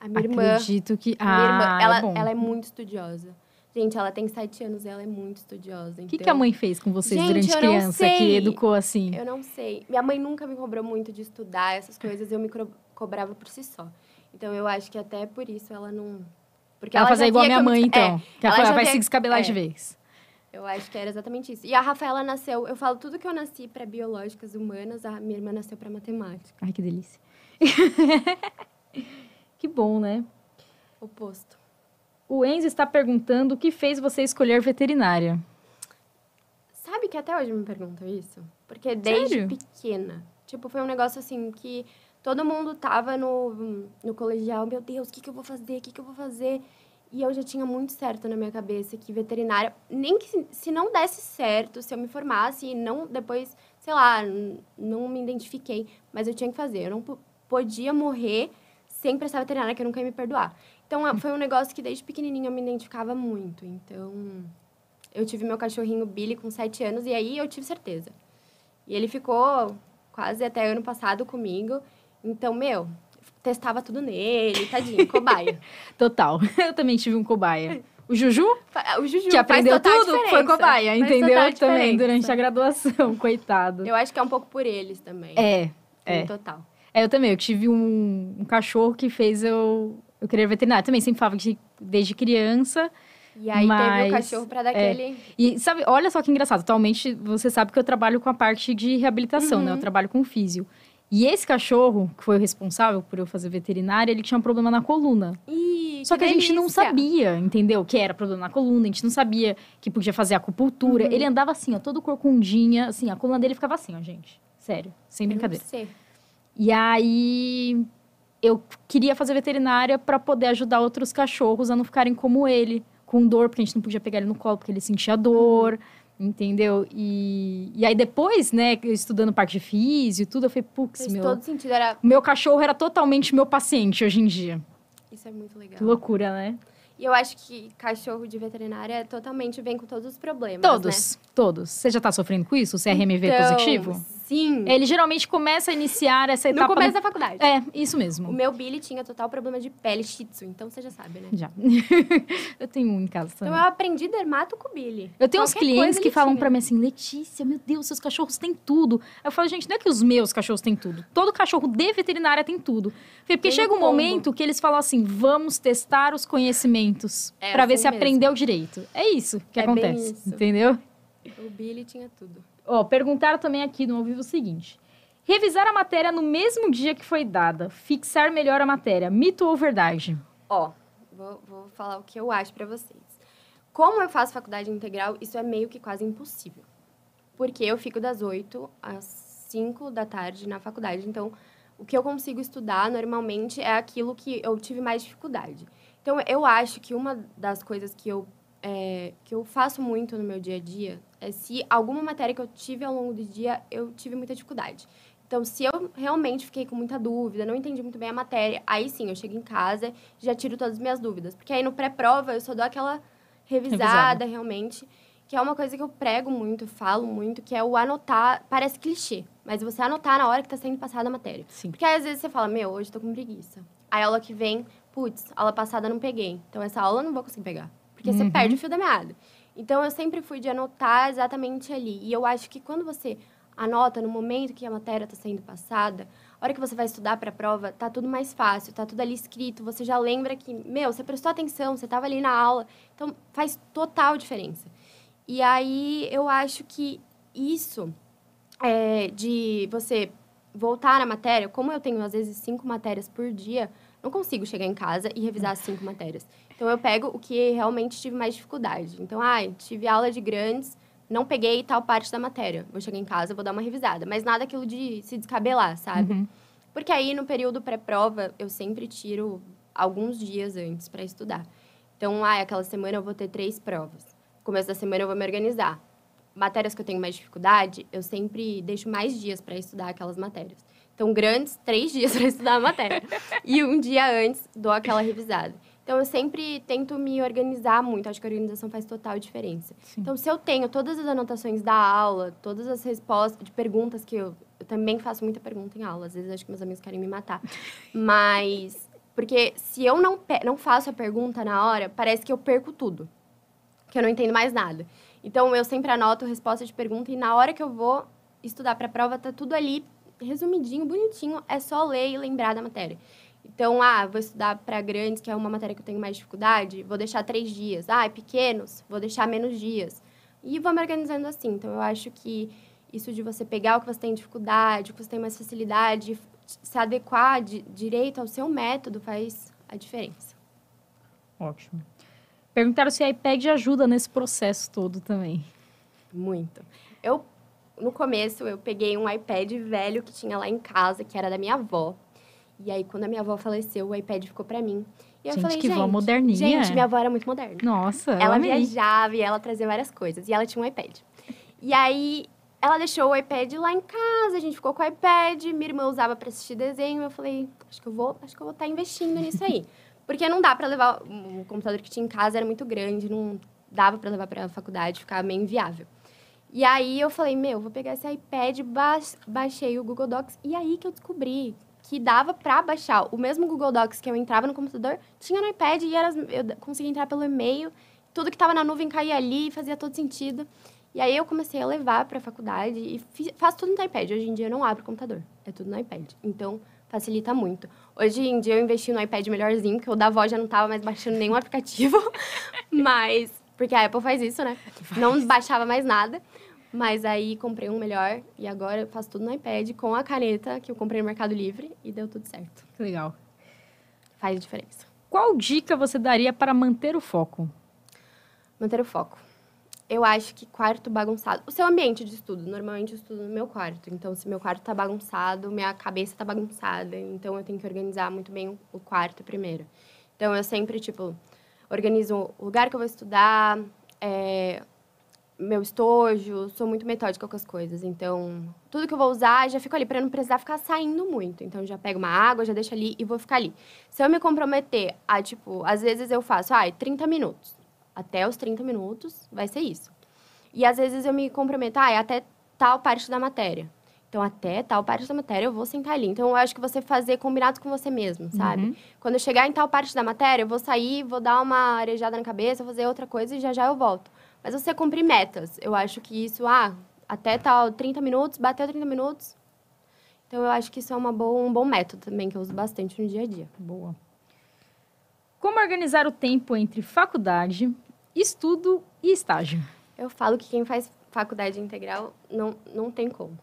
A minha irmã, Acredito que. a minha irmã, ah, ela, é ela é muito estudiosa. Gente, ela tem sete anos e ela é muito estudiosa. O que, que a mãe fez com vocês Gente, durante eu criança que educou assim? Eu não sei. Minha mãe nunca me cobrou muito de estudar essas coisas. Eu me, cobrava por si só. Então eu acho que até por isso ela não. Porque ela, ela fazer já igual a minha eu mãe, me- então. É, que ela, ela vai via- se descabelar é. de vez. eu acho que era exatamente isso. E a Rafaela nasceu, eu falo tudo que eu nasci para biológicas humanas, a minha irmã nasceu para matemática. Ai, que delícia. que bom, né? Oposto. O Enzo está perguntando o que fez você escolher veterinária. Sabe que até hoje me perguntam isso? Porque desde Sério? pequena. Tipo, foi um negócio assim que todo mundo tava no, no colegial, meu Deus, o que, que eu vou fazer? O que, que eu vou fazer? E eu já tinha muito certo na minha cabeça que veterinária, nem que se- se não desse certo, se eu me formasse e não depois, sei lá, não me identifiquei, mas eu tinha que fazer. Eu não po- podia morrer sem prestar veterinária, que eu nunca ia me perdoar. Então, foi um negócio que desde pequenininha eu me identificava muito. Então, eu tive meu cachorrinho Billy com sete anos e aí eu tive certeza. E ele ficou quase até ano passado comigo. Então, meu, testava tudo nele, tadinho, cobaia. Total. Eu também tive um cobaia. O Juju, O Juju que aprendeu tudo, foi cobaia, Faz entendeu? Também, durante a graduação, coitado. Eu acho que é um pouco por eles também. É, é. Total. É, eu também. Eu tive um, um cachorro que fez eu, eu querer veterinária. Também sempre falava que desde criança. E aí teve Mas, o cachorro pra dar é. aquele... E sabe, olha só que engraçado. Atualmente, você sabe que eu trabalho com a parte de reabilitação, né? Eu Uhum. trabalho com físio. E esse cachorro, que foi o responsável por eu fazer veterinária, ele tinha um problema na coluna. Ih, Só que, a gente não sabia, entendeu? Que era problema na coluna, a gente não sabia que podia fazer acupuntura. Uhum. Ele andava assim, ó, todo corcundinha, assim, a coluna dele ficava assim, ó, gente. Sério, sem brincadeira. E aí eu queria fazer veterinária para poder ajudar outros cachorros a não ficarem como ele, com dor, porque a gente não podia pegar ele no colo porque ele sentia dor, entendeu? E, e aí depois, né, estudando parte de físio e tudo, eu falei, putz, Fez meu, todo sentido. Era... meu cachorro era totalmente meu paciente hoje em dia. Isso é muito legal. Que loucura, né? E eu acho que cachorro de veterinária é totalmente vem com todos os problemas, né? Todos, todos. Você já tá sofrendo com isso? O CRMV Então, positivo? Sim. Ele geralmente começa a iniciar essa no etapa... começo da faculdade. É, isso O mesmo. meu Billy tinha total problema de pele shih tzu, então você já sabe, né? Já. eu tenho um em casa também. Então eu aprendi dermato com o Billy. Eu tenho uns Qualquer clientes coisa que falam pra mim assim, Letícia, meu Deus, seus cachorros têm tudo. Eu falo, gente, não é que os meus cachorros têm tudo. Todo cachorro de veterinária tem tudo. Porque Tem chega um combo. momento que eles falam assim, vamos testar os conhecimentos É pra ver assim se mesmo. aprendeu direito. É isso que É acontece, isso. entendeu? O Billy tinha tudo. Ó, perguntaram também aqui no ao vivo o seguinte. Revisar a matéria no mesmo dia que foi dada. Fixar melhor a matéria. Mito ou verdade? Ó, vou, vou falar o que eu acho pra vocês. Como eu faço faculdade integral, isso é meio que quase impossível. Porque eu fico das 8 às 5 da tarde na faculdade. Então, o que eu consigo estudar normalmente é aquilo que eu tive mais dificuldade. Então, eu acho que uma das coisas que eu, é, que eu faço muito no meu dia a dia se alguma matéria que eu tive ao longo do dia eu tive muita dificuldade. Então, se eu realmente fiquei com muita dúvida, não entendi muito bem a matéria, aí sim, eu chego em casa e já tiro todas as minhas dúvidas. Porque aí no pré-prova eu só dou aquela revisada, Revisada. realmente, que é uma coisa que eu prego muito, falo muito, que é o anotar, parece clichê, mas você anotar na hora que está sendo passada a matéria. Sim. Porque aí, às vezes você fala, meu, hoje tô com preguiça. Aí a aula que vem, putz, aula passada não peguei. Então essa aula eu não vou conseguir pegar. Porque você Uhum. perde o fio da meada. Então eu sempre fui de anotar exatamente ali. E eu acho que quando você anota no momento que a matéria está sendo passada, a hora que você vai estudar para a prova, tá tudo mais fácil, tá tudo ali escrito, você já lembra que, meu, você prestou atenção, você estava ali na aula. Então faz total diferença. E aí eu acho que isso é, de você voltar na matéria, como eu tenho às vezes cinco matérias por dia, não consigo chegar em casa e revisar as cinco matérias. Então eu pego o que realmente tive mais dificuldade. Então, ai, tive aula de grandes, não peguei tal parte da matéria. Vou chegar em casa, vou dar uma revisada. Mas nada aquilo de se descabelar, sabe? Uhum. Porque aí no período pré-prova eu sempre tiro alguns dias antes para estudar. Então, ah, aquela semana eu vou ter três provas. Começo da semana eu vou me organizar. Matérias que eu tenho mais dificuldade, eu sempre deixo mais dias para estudar aquelas matérias. Então, grandes, três dias para estudar a matéria. e um dia antes dou aquela revisada. Então, eu sempre tento me organizar muito. Acho que a organização faz total diferença. Sim. Então, se eu tenho todas as anotações da aula, todas as respostas de perguntas que eu, eu também faço muita pergunta em aula. Às vezes acho que meus amigos querem me matar. Mas porque se eu não, não faço a pergunta na hora, parece que eu perco tudo. Que eu não entendo mais nada. Então eu sempre anoto resposta de pergunta e na hora que eu vou estudar para a prova tá tudo ali resumidinho, bonitinho, é só ler e lembrar da matéria. Então, ah, vou estudar para grandes, que é uma matéria que eu tenho mais dificuldade, vou deixar três dias. Ah, pequenos, vou deixar menos dias. E vou me organizando assim. Então, eu acho que isso de você pegar o que você tem dificuldade, o que você tem mais facilidade, se adequar de, direito ao seu método faz a diferença. Ótimo. Perguntaram se a iPad ajuda nesse processo todo também. Muito. Eu, no começo, eu peguei um iPad velho que tinha lá em casa, que era da minha avó. E aí, quando a minha avó faleceu, o iPad ficou para mim. E gente, eu falei, que gente, vó moderninha. Gente, minha avó era muito moderna. Nossa, ela viajava e ela trazia várias coisas. E ela tinha um iPad. E aí, ela deixou o iPad lá em casa, a gente ficou com o iPad, minha irmã usava para assistir desenho. Eu falei, acho que eu vou, acho que eu vou estar tá investindo nisso aí. Porque não dá para levar o computador que tinha em casa era muito grande, não dava para levar para a faculdade, ficava meio inviável. E aí eu falei, meu, vou pegar esse iPad, baixei o Google Docs e aí que eu descobri que dava para baixar o mesmo Google Docs que eu entrava no computador, tinha no iPad e era, eu conseguia entrar pelo e-mail, tudo que estava na nuvem caía ali, fazia todo sentido. E aí eu comecei a levar para a faculdade e fiz, faço tudo no iPad. Hoje em dia eu não abro o computador, é tudo no iPad. Então facilita muito. Hoje em dia eu investi no iPad melhorzinho, que o da avó já não estava mais baixando nenhum aplicativo, mas porque a Apple faz isso, né? Não baixava mais nada. Mas aí comprei um melhor e agora eu faço tudo no iPad com a caneta que eu comprei no Mercado Livre e deu tudo certo. Legal. Faz diferença. Qual dica você daria para manter o foco? Manter o foco. Eu acho que quarto bagunçado. O seu ambiente de estudo. Normalmente eu estudo no meu quarto. Então, se meu quarto tá bagunçado, minha cabeça tá bagunçada. Então, eu tenho que organizar muito bem o quarto primeiro. Então, eu sempre, tipo, organizo o lugar que eu vou estudar, é, meu estojo, sou muito metódica com as coisas. Então, tudo que eu vou usar, já fico ali, para não precisar ficar saindo muito. Então, já pego uma água, já deixo ali e vou ficar ali. Se eu me comprometer a, tipo, às vezes eu faço, ai, ah, 30 minutos. Até os 30 minutos vai ser isso. E às vezes eu me comprometo, ai, ah, até tal parte da matéria. Então, até tal parte da matéria eu vou sentar ali. Então, eu acho que você fazer combinados com você mesmo, sabe? Uhum. Quando eu chegar em tal parte da matéria, eu vou sair, vou dar uma arejada na cabeça, fazer outra coisa e já já eu volto. Mas você cumprir metas. Eu acho que isso, ah, até tal 30 minutos, bateu 30 minutos. Então, eu acho que isso é uma boa, um bom método também, que eu uso bastante no dia a dia. Boa. Como organizar o tempo entre faculdade, estudo e estágio? Eu falo que quem faz faculdade integral não, não tem como.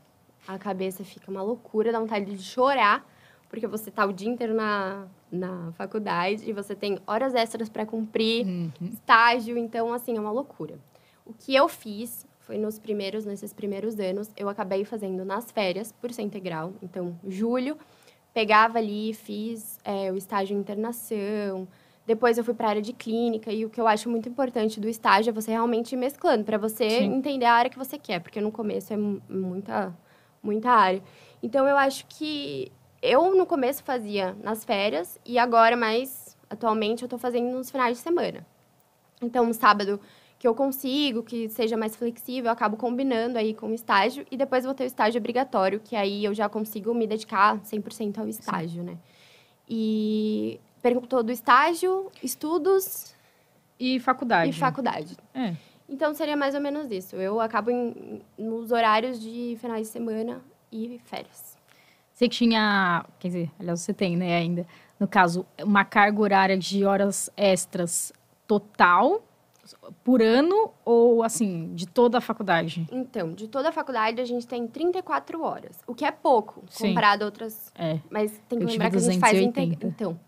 A cabeça fica uma loucura, dá vontade de chorar, porque você está o dia inteiro na, na faculdade e você tem horas extras para cumprir, uhum. estágio, então, assim, é uma loucura. O que eu fiz foi nos primeiros, nesses primeiros anos, eu acabei fazendo nas férias, por ser integral. Então, julho, pegava ali, fiz é, o estágio em internação. Depois eu fui para a área de clínica e o que eu acho muito importante do estágio é você realmente ir mesclando para você Sim. entender a área que você quer, porque no começo é muita muita área. Então eu acho que eu no começo fazia nas férias e agora mais atualmente eu estou fazendo nos finais de semana. Então, um sábado que eu consigo, que seja mais flexível, eu acabo combinando aí com o estágio e depois vou ter o estágio obrigatório, que aí eu já consigo me dedicar 100% ao estágio, Sim. né? E perguntou do estágio, estudos e faculdade. E faculdade. É. Então seria mais ou menos isso. Eu acabo em, nos horários de finais de semana e férias. Você tinha, quer dizer, aliás, você tem, né, ainda, no caso, uma carga horária de horas extras total por ano ou, assim, de toda a faculdade? Então, de toda a faculdade a gente tem 34 horas, o que é pouco Sim. comparado a outras. É. Mas tem que Eu lembrar que a gente faz. Então.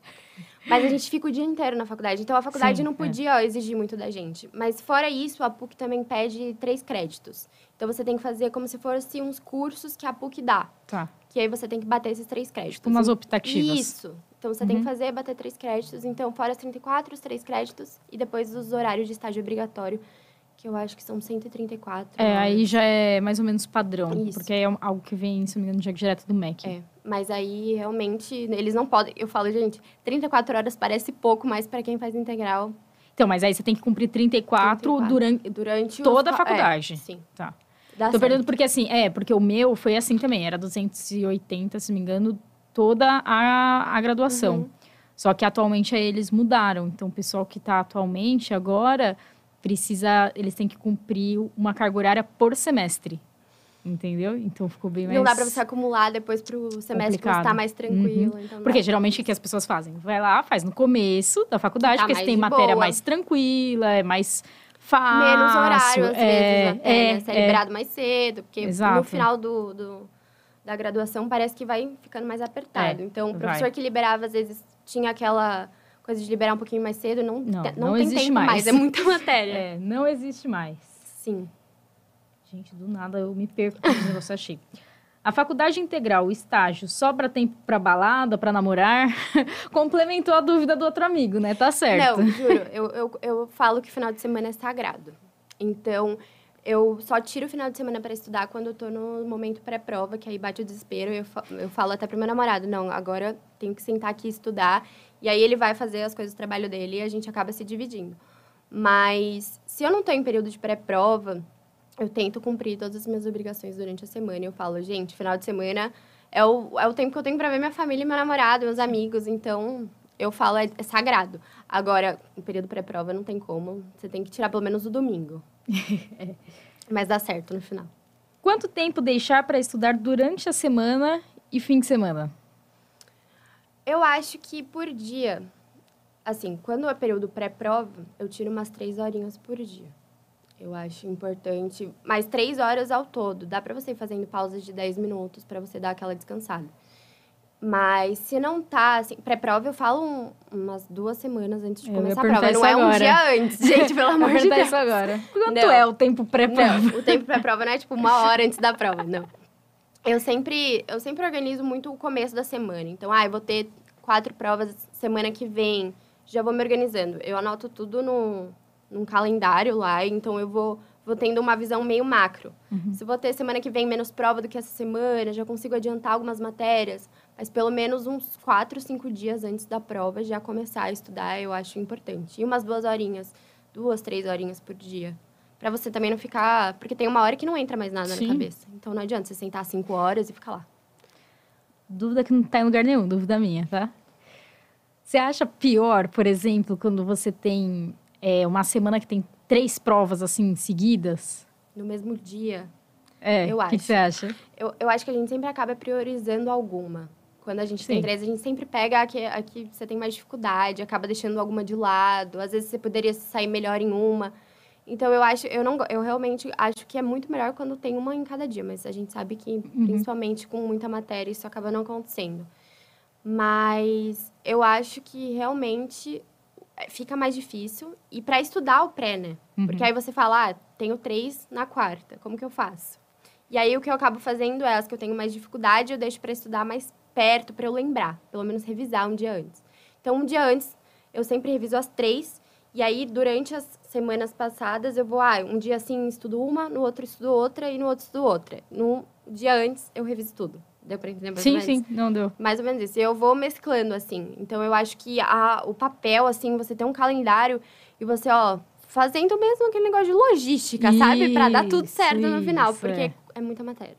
Mas a gente fica o dia inteiro na faculdade. Então a faculdade Sim, não é. podia é. exigir muito da gente. Mas fora isso, a PUC também pede três créditos. Então você tem que fazer como se fossem uns cursos que a PUC dá. Tá. Que aí você tem que bater esses três créditos. Tipo umas optativas. Isso. Então você uhum. tem que uhum. fazer, bater três créditos. Então, fora os 34, os três créditos. E depois os horários de estágio obrigatório que eu acho que são 134. É, horas. aí já é mais ou menos padrão. Isso. Porque é algo que vem, se não me engano, já direto do MEC. É, mas aí realmente eles não podem. Eu falo, gente, 34 horas parece pouco, mas para quem faz integral. Então, mas aí você tem que cumprir 34, 34. durante, durante toda os... a faculdade. É, sim. Tá. Dá Tô perguntando porque assim, é, porque o meu foi assim também, era 280, se não me engano, toda a, a graduação. Uhum. Só que atualmente eles mudaram. Então, o pessoal que está atualmente agora precisa, eles têm que cumprir uma carga horária por semestre. Entendeu? Então ficou bem mais. Não dá pra você acumular depois pro semestre que você tá Complicado. mais tranquilo. Uhum. Então Porque geralmente o que as pessoas fazem? Vai lá, faz no começo da faculdade, Tá porque você tem matéria boa. mais tranquila, é mais fácil. Menos horário, às é, vezes, até, né? Você é, é, liberado mais cedo, porque Exato. no final do, do- da graduação parece que vai ficando mais apertado. É, então, o vai. professor que liberava, às vezes, tinha aquela coisa de liberar um pouquinho mais cedo, não, Não, te- não tem existe tempo mais. mais. é muita matéria. é, não existe mais. Sim. Gente, do nada eu me perco com esse negócio achei. A faculdade integral, o estágio, sobra tempo pra balada, pra namorar? Complementou a dúvida do outro amigo, né? Tá certo. Não, juro, eu, eu, eu falo que final de semana é sagrado. Então, eu só tiro o final de semana para estudar quando eu tô no momento pré-prova, que aí bate o desespero. E eu, eu falo até pro meu namorado: não, agora eu tenho que sentar aqui e estudar. E aí ele vai fazer as coisas do trabalho dele e a gente acaba se dividindo. Mas se eu não tô em período de pré-prova, eu tento cumprir todas as minhas obrigações durante a semana. Eu falo, gente, final de semana é o, é o tempo que eu tenho para ver minha família, meu namorado, meus amigos. Então, eu falo, é, é sagrado. Agora, em período pré-prova não tem como. Você tem que tirar pelo menos o domingo. Mas dá certo no final. Quanto tempo deixar pra estudar durante a semana e fim de semana? Eu acho que por dia, assim, quando é período pré-prova, eu tiro umas três horinhas por dia. Eu acho importante, mas três horas ao todo. Dá pra você ir fazendo pausas de 10 minutos pra você dar aquela descansada. Mas se não tá, assim, pré-prova eu falo um- umas duas semanas antes de Eu começar a prova. Não é um agora. dia antes, gente, pelo amor de Deus. isso agora. Quanto Não. é o tempo pré-prova? O tempo pré-prova não é tipo uma hora antes da prova, não. Eu sempre, eu sempre organizo muito o começo da semana. Então, ah, eu vou ter quatro provas semana que vem. Já vou me organizando. Eu anoto tudo no, num calendário lá, então eu vou, vou tendo uma visão meio macro. Se eu vou ter semana que vem menos prova do que essa semana, já consigo adiantar algumas matérias. Mas pelo menos uns quatro, cinco dias antes da prova já começar a estudar, eu acho importante. E umas duas horinhas, duas, três horinhas por dia. Pra você também não ficar. Porque tem uma hora que não entra mais nada Sim. na cabeça. Então não adianta você sentar cinco horas e ficar lá. Dúvida que não tá em lugar nenhum, dúvida minha, tá? Você acha pior, por exemplo, quando você tem é, uma semana que tem três provas assim seguidas? No mesmo dia. É, Eu o que acho. você acha? Eu, eu acho que a gente sempre acaba priorizando alguma. Quando a gente Sim. tem três, a gente sempre pega a que, a que você tem mais dificuldade, acaba deixando alguma de lado. Às vezes você poderia sair melhor em uma. Então eu acho, eu não, eu realmente acho que é muito melhor quando tem uma em cada dia, mas a gente sabe que Uhum. principalmente com muita matéria isso acaba não acontecendo. Mas eu acho que realmente fica mais difícil e para estudar o pré, né? Uhum. Porque aí você fala, ah, tenho três na quarta, como que eu faço? E aí o que eu acabo fazendo é as que eu tenho mais dificuldade, eu deixo para estudar mais perto, para eu lembrar, pelo menos revisar um dia antes. Então, um dia antes, eu sempre reviso as três, e aí durante as semanas passadas eu vou, ah, um dia assim estudo uma, no outro estudo outra e no outro estudo outra. No dia antes eu reviso tudo. Deu para entender mais ou Sim, menos? sim, não deu. Mais ou menos isso. Eu vou mesclando, assim. Então, eu acho que a, o papel, assim, você ter um calendário e você, ó, fazendo mesmo aquele negócio de logística, sabe? Pra dar tudo Isso, certo no final, isso, porque é. é. muita matéria.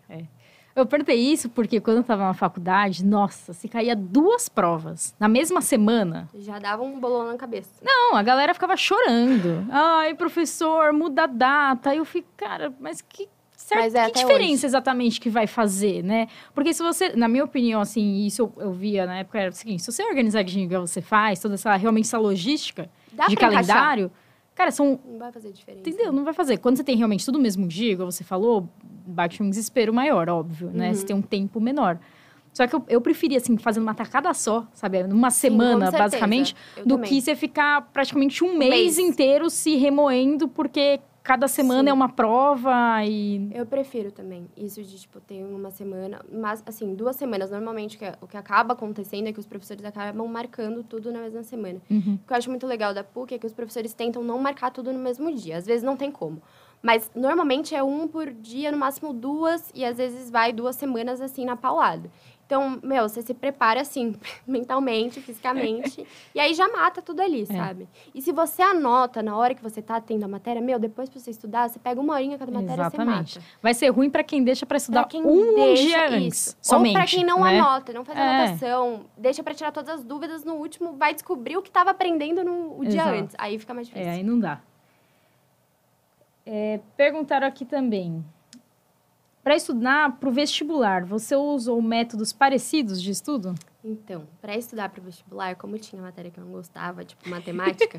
Eu perguntei isso porque quando eu tava na faculdade, nossa, se caía duas provas na mesma semana. Já dava um bolão na cabeça. Não, a galera ficava chorando. Ai, professor, muda a data. Aí eu fico, cara, mas que, certo, Mas é que diferença hoje. exatamente que vai fazer, né? Porque se você, na minha opinião, assim, isso eu, eu via na época, era o seguinte, se você é organizadinho igual você faz, toda essa, realmente essa logística Dá de pra encaixar. calendário, cara, são Não vai fazer diferença. Entendeu? Não vai fazer. Quando você tem realmente tudo no mesmo dia, igual você falou, bate um desespero maior, óbvio, né? Uhum. Você tem um tempo menor. Só que eu, eu preferia, assim, fazendo uma tacada só, sabe? Numa semana, basicamente, Eu do também. que você ficar praticamente um mês, mês. inteiro se remoendo, porque cada semana Sim. é uma prova e. Eu prefiro também isso de, tipo, ter uma semana, mas, assim, duas semanas. Normalmente, o que, o que acaba acontecendo é que os professores acabam marcando tudo na mesma semana. Uhum. O que eu acho muito legal da PUC é que os professores tentam não marcar tudo no mesmo dia. Às vezes não tem como. Mas normalmente é um por dia, no máximo duas, e às vezes vai duas semanas assim na paulada. Então, meu, você se prepara assim, mentalmente, fisicamente, e aí já mata tudo ali, sabe? E se você anota na hora que você tá tendo a matéria, meu, depois pra você estudar, você pega uma horinha cada matéria Exatamente. você mata. Vai ser ruim pra quem deixa pra estudar Pra quem um deixa dia isso. antes. Somente. Ou pra quem não né? anota, não faz É. anotação, deixa pra tirar todas as dúvidas no último, vai descobrir o que tava aprendendo no o dia Exato. antes. Aí fica mais difícil. É, aí não dá. É, perguntaram aqui também. Para estudar para o vestibular, você usou métodos parecidos de estudo? Então, para estudar para o vestibular, como tinha matéria que eu não gostava, tipo matemática,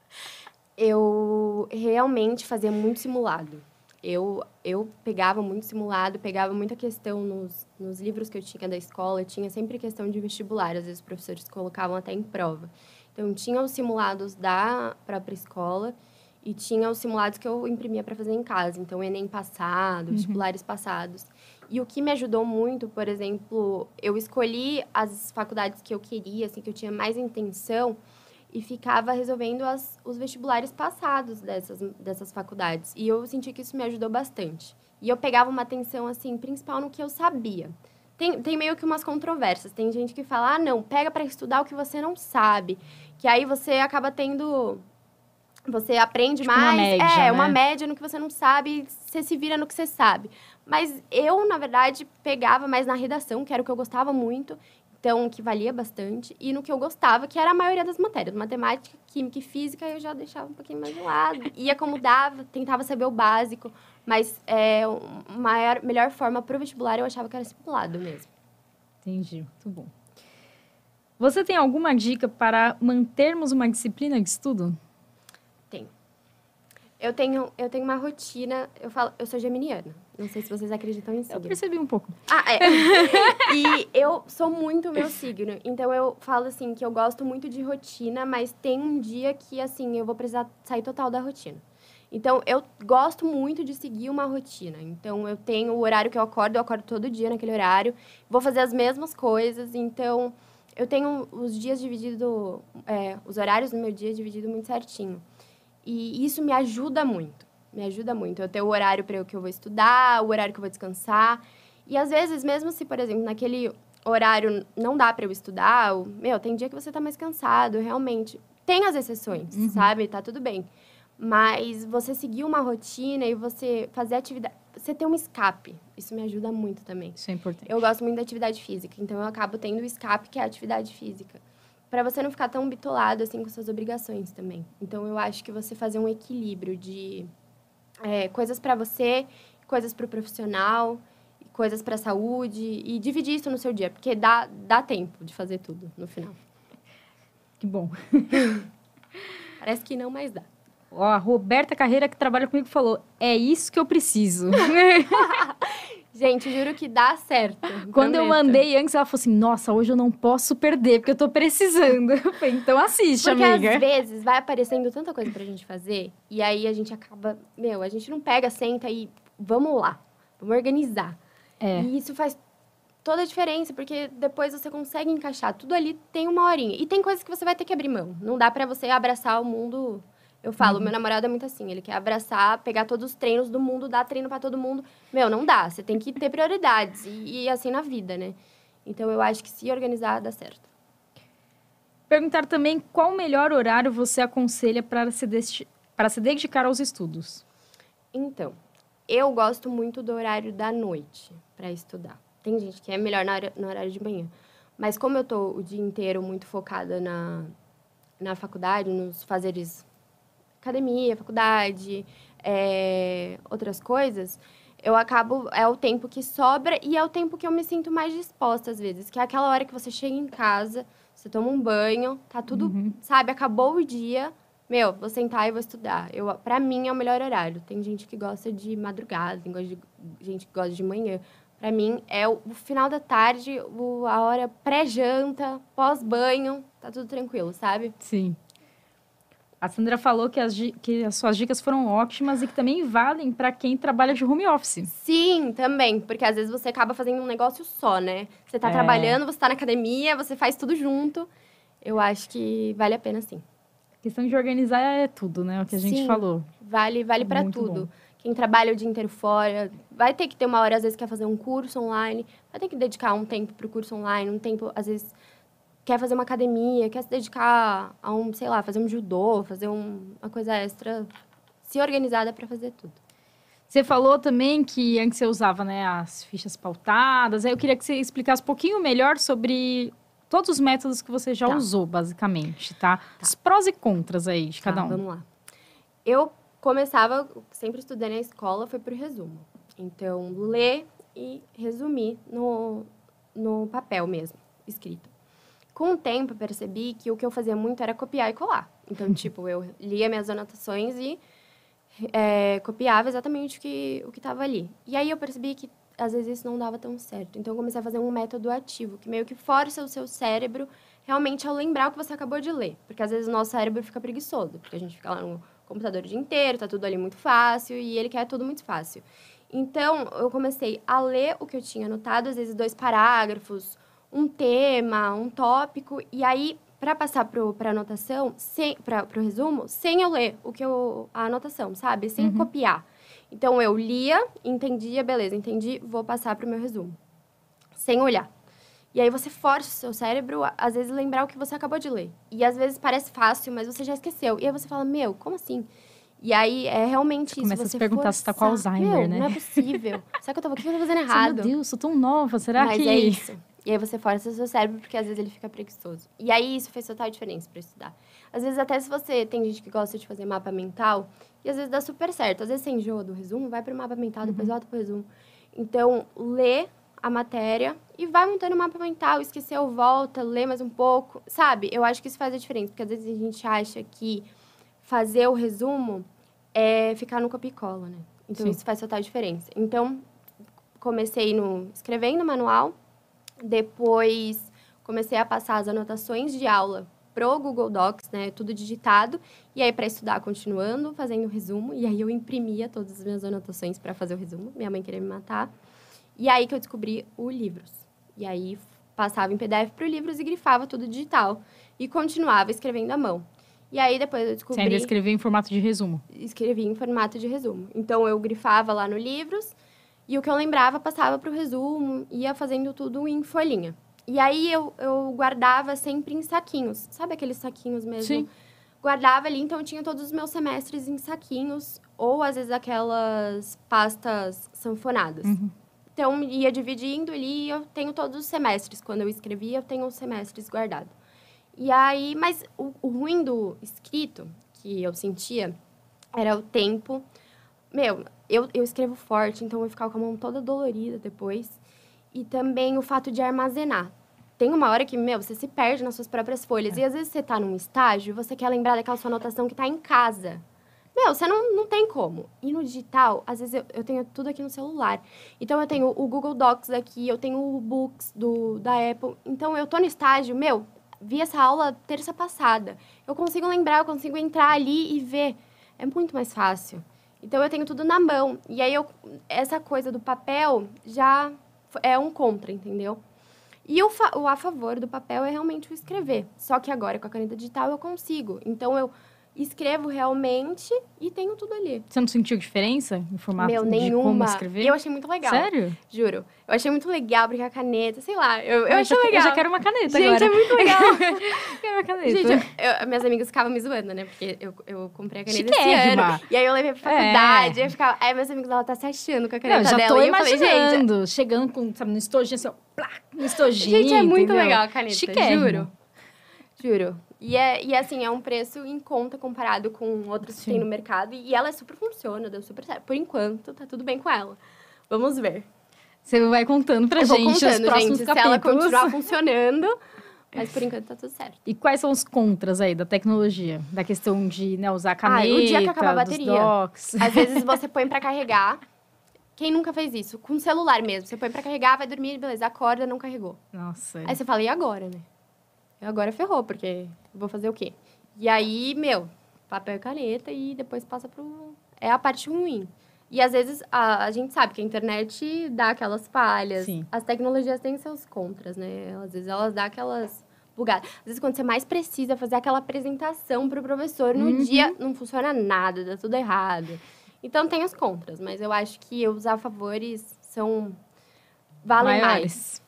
eu realmente fazia muito simulado. Eu, eu pegava muito simulado, pegava muita questão nos, nos livros que eu tinha da escola, tinha sempre questão de vestibular, às vezes os professores colocavam até em prova. Então, tinha os simulados da própria escola e tinha os simulados que eu imprimia para fazer em casa. Então, Enem passado, uhum. vestibulares uhum. passados. E o que me ajudou muito, por exemplo, eu escolhi as faculdades que eu queria, assim, que eu tinha mais intenção, e ficava resolvendo as, os vestibulares passados dessas, dessas faculdades. E eu senti que isso me ajudou bastante. E eu pegava uma atenção, assim, principal no que eu sabia. Tem, tem meio que umas controvérsias. Tem gente que fala, ah, não, pega para estudar o que você não sabe. Que aí você acaba tendo você aprende tipo mais. Uma média, é, né? uma média no que você não sabe, você se vira no que você sabe. Mas eu, na verdade, pegava mais na redação, que era o que eu gostava muito, então, que valia bastante, e no que eu gostava, que era a maioria das matérias. Matemática, química e física, eu já deixava um pouquinho mais de lado. Ia como dava, tentava saber o básico, mas é, a maior, melhor forma para o vestibular eu achava que era simulado mesmo. Entendi, muito bom. Você tem alguma dica para mantermos uma disciplina de estudo? Eu tenho, eu tenho uma rotina, eu falo, eu sou geminiana. Não sei se vocês acreditam em signo. Eu percebi um pouco. Ah, é. e eu sou muito meu signo. Então eu falo assim que eu gosto muito de rotina, mas tem um dia que assim, eu vou precisar sair total da rotina. Então eu gosto muito de seguir uma rotina. Então eu tenho o horário que eu acordo, eu acordo todo dia naquele horário. Vou fazer as mesmas coisas. Então eu tenho os dias divididos, é, os horários do meu dia dividido muito certinho. E isso me ajuda muito. Me ajuda muito. Eu tenho o horário para o que eu vou estudar, o horário que eu vou descansar. E às vezes, mesmo se, por exemplo, naquele horário não dá para eu estudar, ou, meu, tem dia que você tá mais cansado, realmente. Tem as exceções, uhum. sabe? Tá tudo bem. Mas você seguir uma rotina e você fazer atividade. Você ter um escape. Isso me ajuda muito também. Isso é importante. Eu gosto muito da atividade física, então eu acabo tendo o escape, que é a atividade física para você não ficar tão bitolado assim com suas obrigações também. Então eu acho que você fazer um equilíbrio de é, coisas para você, coisas para o profissional, coisas para a saúde e dividir isso no seu dia, porque dá, dá tempo de fazer tudo no final. Que bom. Parece que não, mas dá. Ó, a Roberta Carreira, que trabalha comigo, falou: é isso que eu preciso. Gente, juro que dá certo. Quando prometo. eu mandei antes, ela falou assim: Nossa, hoje eu não posso perder, porque eu tô precisando. Eu falei, então assiste, porque amiga. Porque às vezes vai aparecendo tanta coisa pra gente fazer, e aí a gente acaba. Meu, a gente não pega, senta e vamos lá, vamos organizar. É. E isso faz toda a diferença, porque depois você consegue encaixar. Tudo ali tem uma horinha. E tem coisas que você vai ter que abrir mão. Não dá para você abraçar o mundo eu falo, uhum. meu namorado é muito assim, ele quer abraçar, pegar todos os treinos do mundo, dar treino para todo mundo. Meu, não dá, você tem que ter prioridades e, e assim na vida, né? Então eu acho que se organizar dá certo. Perguntar também qual o melhor horário você aconselha para se, para se dedicar aos estudos? Então, eu gosto muito do horário da noite para estudar. Tem gente que é melhor no horário de manhã. Mas como eu tô o dia inteiro muito focada na, na faculdade, nos fazeres academia, faculdade, é, outras coisas, eu acabo. É o tempo que sobra e é o tempo que eu me sinto mais disposta, às vezes. Que é aquela hora que você chega em casa, você toma um banho, tá tudo, uhum. sabe, acabou o dia. Meu, vou sentar e vou estudar. Eu, pra mim é o melhor horário. Tem gente que gosta de madrugada, tem de, gente que gosta de manhã. Para mim é o, o, final da tarde, o, a hora pré-janta, pós-banho, tá tudo tranquilo, sabe? Sim. A Sandra falou que as, que as suas dicas foram ótimas e que também valem para quem trabalha de home office. Sim, também. Porque às vezes você acaba fazendo um negócio só, né? Você está é. trabalhando, você está na academia, você faz tudo junto. Eu acho que vale a pena, sim. A questão de organizar é tudo, né? O que a gente sim, falou. Vale, vale para tudo. Bom. Quem trabalha o dia inteiro fora, vai ter que ter uma hora, às vezes, quer fazer um curso online, vai ter que dedicar um tempo para o curso online, um tempo, às vezes, quer fazer uma academia, quer se dedicar a um, sei lá, fazer um judô, fazer um, uma coisa extra, se organizada para fazer tudo. Você falou também que antes você usava né, as fichas pautadas. Aí eu queria que você explicasse um pouquinho melhor sobre todos os métodos que você já tá. usou, basicamente, tá? tá? Os prós e contras aí de cada tá, um. Vamos lá. Eu começava, sempre estudei na escola, foi por resumo. Então, ler e resumir no, no papel mesmo, escrito. Com o tempo, eu percebi que o que eu fazia muito era copiar e colar. Então, tipo, eu lia minhas anotações e é, copiava exatamente o que o estava ali. E aí eu percebi que às vezes isso não dava tão certo. Então eu comecei a fazer um método ativo, que meio que força o seu cérebro realmente a lembrar o que você acabou de ler. Porque às vezes o nosso cérebro fica preguiçoso, porque a gente fica lá no computador o dia inteiro, tá tudo ali muito fácil e ele quer tudo muito fácil. Então eu comecei a ler o que eu tinha anotado, às vezes dois parágrafos, um tema, um tópico, e aí para passar para a anotação, para o resumo, sem eu ler o que eu, a anotação, sabe? Sem uhum. copiar. Então, eu lia, entendia, beleza, entendi, vou passar para o meu resumo. Sem olhar. E aí você força o seu cérebro, às vezes, lembrar o que você acabou de ler. E às vezes parece fácil, mas você já esqueceu. E aí você fala, meu, como assim? E aí é realmente você isso. Começa a se perguntar se tá com Alzheimer, meu, né? Não é possível. Será que eu tô, o que eu tô fazendo errado? Meu Deus, sou tão nova, será mas que. É isso. E aí você força o seu cérebro, porque às vezes ele fica preguiçoso. E aí isso fez total diferença para estudar. Às vezes, até se você tem gente que gosta de fazer mapa mental, e às vezes dá super certo. Às vezes você enjoa do resumo, vai para o mapa mental, depois uhum. volta para o resumo. Então, lê a matéria e vai montando o mapa mental. Esqueceu, volta, lê mais um pouco. Sabe? Eu acho que isso faz a diferença, porque às vezes a gente acha que fazer o resumo é ficar no copia cola, né? Então, Sim. isso faz total diferença. Então, comecei no escrevendo manual, depois comecei a passar as anotações de aula pro Google Docs, né, tudo digitado, e aí para estudar continuando, fazendo resumo, e aí eu imprimia todas as minhas anotações para fazer o resumo. Minha mãe queria me matar. E aí que eu descobri o livros. E aí passava em PDF para o livros e grifava tudo digital e continuava escrevendo à mão. E aí depois eu descobri. Você ainda escrevia em formato de resumo? Escrevia em formato de resumo. Então eu grifava lá no livros e o que eu lembrava passava para o resumo, ia fazendo tudo em folhinha. E aí eu, eu guardava sempre em saquinhos. Sabe aqueles saquinhos mesmo? Sim. Guardava ali, então eu tinha todos os meus semestres em saquinhos, ou às vezes aquelas pastas sanfonadas. Uhum. Então ia dividindo ali, eu tenho todos os semestres. Quando eu escrevia, eu tenho os semestres guardados. E aí, mas o, o ruim do escrito que eu sentia era o tempo. Meu, eu, eu escrevo forte, então eu ficava com a mão toda dolorida depois. E também o fato de armazenar. Tem uma hora que, meu, você se perde nas suas próprias folhas. É. E às vezes você tá num estágio e você quer lembrar daquela sua anotação que tá em casa. Meu, você não, não tem como. E no digital, às vezes eu, eu tenho tudo aqui no celular. Então eu tenho o Google Docs aqui, eu tenho o Books do, da Apple. Então eu tô no estágio, meu, vi essa aula terça passada. Eu consigo lembrar, eu consigo entrar ali e ver. É muito mais fácil. Então eu tenho tudo na mão. E aí eu, essa coisa do papel já é um contra, entendeu? E o, o a favor do papel é realmente o escrever. Só que agora com a caneta digital eu consigo. Então eu escrevo realmente e tenho tudo ali. Você não sentiu diferença em formato Meu, de nenhuma. como escrever? Eu achei muito legal. Sério? Juro. Eu achei muito legal, porque a caneta, sei lá, eu, eu, eu achei legal. Eu já quero uma caneta Gente, agora. é muito legal. quero uma caneta. Gente, eu, minhas amigas ficavam me zoando, né? Porque eu, eu comprei a caneta esse ano. E aí eu levei pra faculdade, é. aí, ficava, aí meus amigos, ela tá se achando com a caneta não, já dela. Tô e imaginando, eu falei, chegando com, sabe, no estojinho, assim, ó, plá, no estojinho, Gente, é muito entendeu? legal a caneta, Chiquérrimo. juro. Juro. E, é, e assim, é um preço em conta comparado com outros que tem no mercado. E ela super funciona, deu super certo. Por enquanto, tá tudo bem com ela. Vamos ver. Você vai contando pra Eu gente vou contando, os próximos gente, capítulos. se ela continuar funcionando. Mas por enquanto tá tudo certo. E quais são os contras aí da tecnologia? Da questão de né, usar caneta, ah, o dia que acaba a bateria. docs. Às vezes você põe pra carregar. Quem nunca fez isso? Com o celular mesmo. Você põe pra carregar, vai dormir, beleza, acorda, não carregou. Nossa. Aí você fala, e agora, né? Agora ferrou, porque vou fazer o quê? E aí, meu, papel e caneta e depois passa pro. É a parte ruim. E às vezes a, a gente sabe que a internet dá aquelas falhas. Sim. As tecnologias têm seus contras, né? Às vezes elas dão aquelas bugadas. Às vezes quando você mais precisa fazer aquela apresentação pro professor, no Uhum. dia não funciona nada, dá tudo errado. Então tem os contras, mas eu acho que os a favores são. valem mais.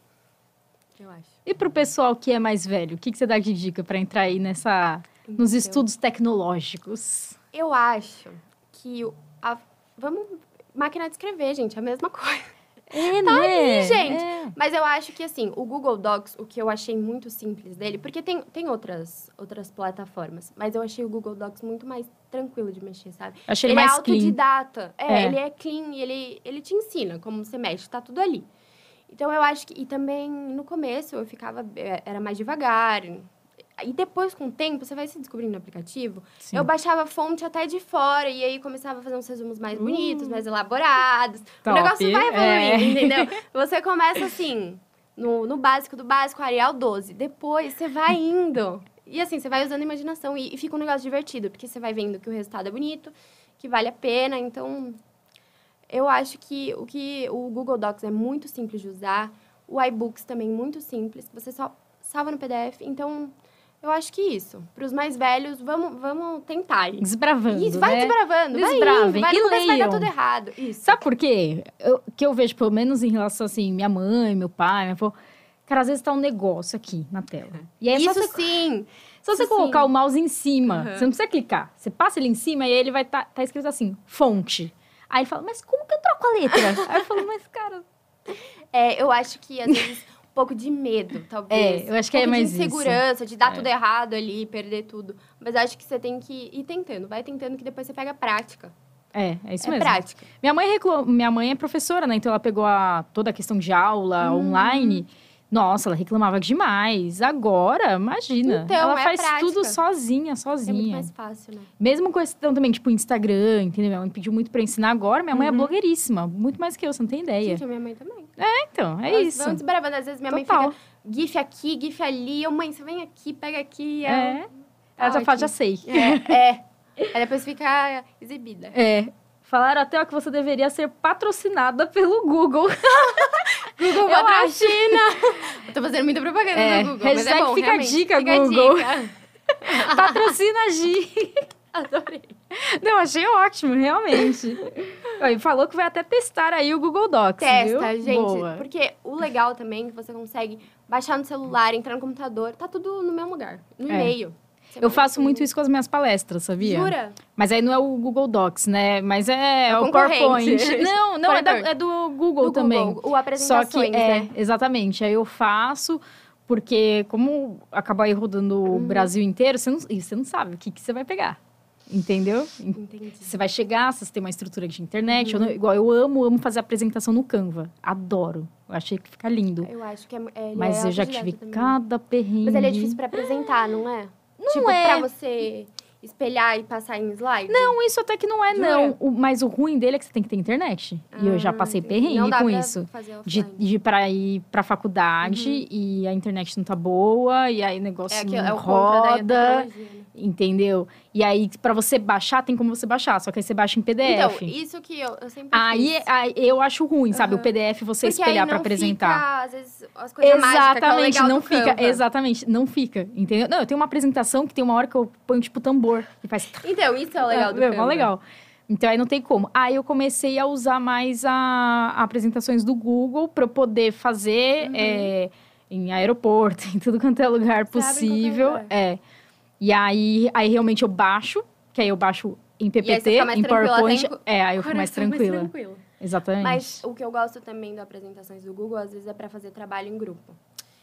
Eu acho. E pro pessoal que é mais velho, o que, que você dá de dica para entrar aí nessa, nos Então, estudos tecnológicos? Eu acho que o- a, vamos máquina de escrever, gente, é a mesma coisa. É, Tá não ali, é? gente. É. Mas eu acho que, assim, o Google Docs, o que eu achei muito simples dele, porque tem, tem outras, outras plataformas, mas eu achei o Google Docs muito mais tranquilo de mexer, sabe? Achei ele ele é mais clean. autodidata. É, É. ele é clean ele, ele te ensina como você mexe, tá tudo ali. Então eu acho que. E também no começo eu ficava. é, Era mais devagar. E depois, com o tempo, você vai se descobrindo no aplicativo. Sim. Eu baixava fonte até de fora e aí começava a fazer uns resumos mais bonitos, Uh. mais elaborados. Top. O negócio vai evoluindo, É. entendeu? Você começa assim, no, no básico do básico, Arial 12. Depois você vai indo. E assim, você vai usando a imaginação e, e fica um negócio divertido, porque você vai vendo que o resultado é bonito, que vale a pena. Então, eu acho que o que o Google Docs é muito simples de usar, o iBooks também muito simples, você só salva no PDF. Então, eu acho que isso. Para os mais velhos, vamos, vamos tentar. Desbravando, Isso, vai né? desbravando, vai Desbravem. indo, vai, E vai dar tudo errado. Isso. Sabe por quê? Eu, que eu vejo, pelo menos em relação, assim, minha mãe, meu pai, minha avó... Cara, às vezes tá um negócio aqui na tela. E aí é Isso você, sim. só você isso colocar sim. o mouse em cima. Uhum. Você não precisa clicar. Você passa ele em cima e ele vai tá, tá escrito assim, fonte. Aí ele fala, mas como que eu troco a letra? aí eu falo, mas cara... É, eu acho que às vezes um pouco de medo, talvez. É, eu acho que um é mais de isso. insegurança, de dar É. tudo errado ali, perder tudo. Mas eu acho que você tem que ir tentando. Vai tentando que depois você pega a prática. É, é isso é mesmo. prática. Minha mãe reclamou, minha mãe é professora, né? Então ela pegou a, toda a questão de aula Hum. online. Nossa, ela reclamava demais. Agora, imagina. Então, ela é faz prática. tudo sozinha, É muito sozinha. mais fácil, né? Mesmo com questão também, tipo, Instagram, entendeu? Minha mãe pediu muito pra ensinar agora. Minha mãe é Uhum. blogueiríssima. Muito mais que eu, você não tem ideia. Gente, a minha mãe também. então, é Elas isso. Vão desbravando. Às vezes minha Total. mãe fica gif aqui, gif ali. Eu, mãe, você vem aqui, pega aqui. É. Tá Ela já fala, já sei. É, é. Aí depois fica exibida. É. Falaram até que você deveria ser patrocinada pelo Google. Google Eu patrocina. Eu tô fazendo muita propaganda É, no Google, mas é bom, fica a dica, Fica Google. dica. Patrocina a Gi. Adorei. Não, achei ótimo, realmente. E falou que vai até testar aí o Google Docs, Testa, viu? gente. Boa. Porque o legal também é que você consegue baixar no celular, entrar no computador. Tá tudo no mesmo lugar. No É. e-mail. Você Eu faço muito isso com as minhas palestras, sabia? Jura? Mas aí não é o Google Docs, né? Mas é, É o PowerPoint. Não, não, é, da- é do Google Do também. Google, o Só apresentações, que, é, né? exatamente. Aí eu faço, porque como acabar aí rodando o Uhum. Brasil inteiro, você não, você não sabe o que, que você vai pegar. Entendeu? Entendi. Você vai chegar, se você tem uma estrutura de internet. Uhum. eu não- igual eu amo, amo fazer apresentação no Canva. Adoro. Eu achei que fica lindo. Eu acho que é, é, Mas é eu já tive também. cada perrengue. Mas ele é difícil pra apresentar, não é? Não tipo, é. pra você espelhar e passar em slide? Não, isso até que não é, não. O- mas o ruim dele é que você tem que ter internet. e eu já Ah, passei entendi. perrengue Não dá com pra isso. fazer De, de pra ir pra faculdade Uhum. e a internet não tá boa, e aí o negócio É, aqui, não é o roda, né? entendeu? E aí, pra você baixar, tem como você baixar, só que aí você baixa em PDF. Então, isso que eu, eu sempre aí, fiz. aí eu acho ruim, sabe? O Aham. PDF você Porque espelhar não apresentar. Fica, às vezes, as coisas mágicas, que é o Exatamente, legal não do fica. Canva. Exatamente, não fica. Entendeu? Não, eu tenho uma apresentação que tem uma hora que eu ponho, tipo, tambor. E faz. Então, isso é o legal do é, Canva. mó legal. Então aí não tem como. Aí eu comecei a usar mais a, apresentações do Google para eu poder fazer Uhum. é, em aeroporto, em tudo quanto é lugar Você possível. lugar. É. E aí, aí realmente eu baixo, que aí eu baixo em PPT, mais em PowerPoint. tem É, aí eu fico mais tranquila. tranquilo. Exatamente. Mas o que eu gosto também das apresentações do Google, às vezes, é pra fazer trabalho em grupo.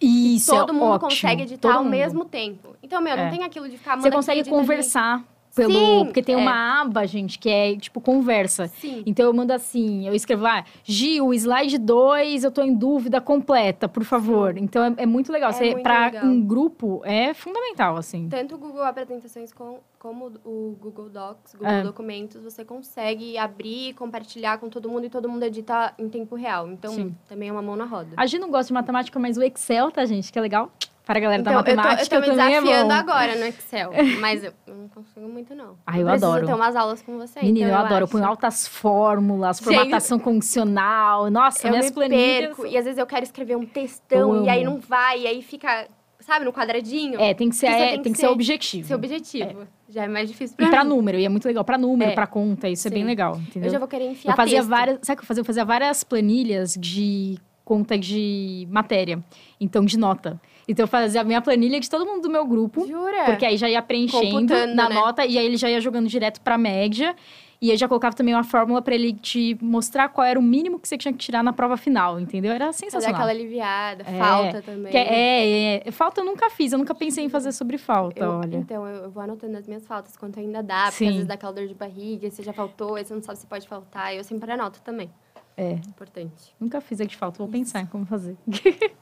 Isso Todo é mundo ótimo. consegue editar Todo ao mundo. mesmo tempo. Então, meu, É. não tem aquilo de ficar Você consegue edita ali. conversar pelo. Sim, porque tem é. uma aba, gente, que é tipo conversa. Sim. Então eu mando assim, eu escrevo lá, Gil, slide 2, eu tô em dúvida completa, por favor. Então é, é muito legal. É Você, muito pra legal. um grupo, é fundamental, assim. Tanto o Google Apresentações com, como o Google Docs, Google É. Documentos, você consegue abrir, compartilhar com todo mundo e todo mundo edita em tempo real. Então, Sim. também é uma mão na roda. A Gi não gosta de matemática, mas o Excel, tá, gente? Que é legal. Para a galera Então, da eu tô, eu matemática tô me é desafiando bom. agora no Excel, mas eu, eu não consigo muito, não. Ah, eu preciso adoro. ter umas aulas com você. Menina, então eu adoro. Eu acho. ponho altas fórmulas, Gente, formatação condicional. Nossa, Eu minhas me planilhas. perco. E às vezes eu quero escrever um textão Eu e aí não vai, e aí fica, sabe, no quadradinho. É, tem que ser, é, tem tem que ser ser- objetivo. Seu objetivo. Já é mais difícil pra E pra mim. número, e é muito legal. Pra número, É. pra conta, isso é bem Sim. legal, entendeu? Eu já vou querer enfiar Eu fazia texto. várias. Sabe o que eu fazia? Eu fazia várias planilhas de conta de matéria. Então, de nota. Então eu fazia a minha planilha de todo mundo do meu grupo. Jura? Porque aí já ia preenchendo Computando, na né? nota e aí ele já ia jogando direto pra média. E eu já colocava também uma fórmula pra ele te mostrar qual era o mínimo que você tinha que tirar na prova final, entendeu? Era sensacional. aquela aliviada, É, falta também. Que é, é, é, falta eu nunca fiz, eu nunca pensei em fazer sobre falta, Eu- olha. Então, eu, eu vou anotando as minhas faltas quanto ainda dá, porque Sim. às vezes dá aquela dor de barriga, você já faltou, aí você não sabe se pode faltar. Eu sempre anoto também. É, Importante. nunca fiz a de falta, vou pensar em como fazer.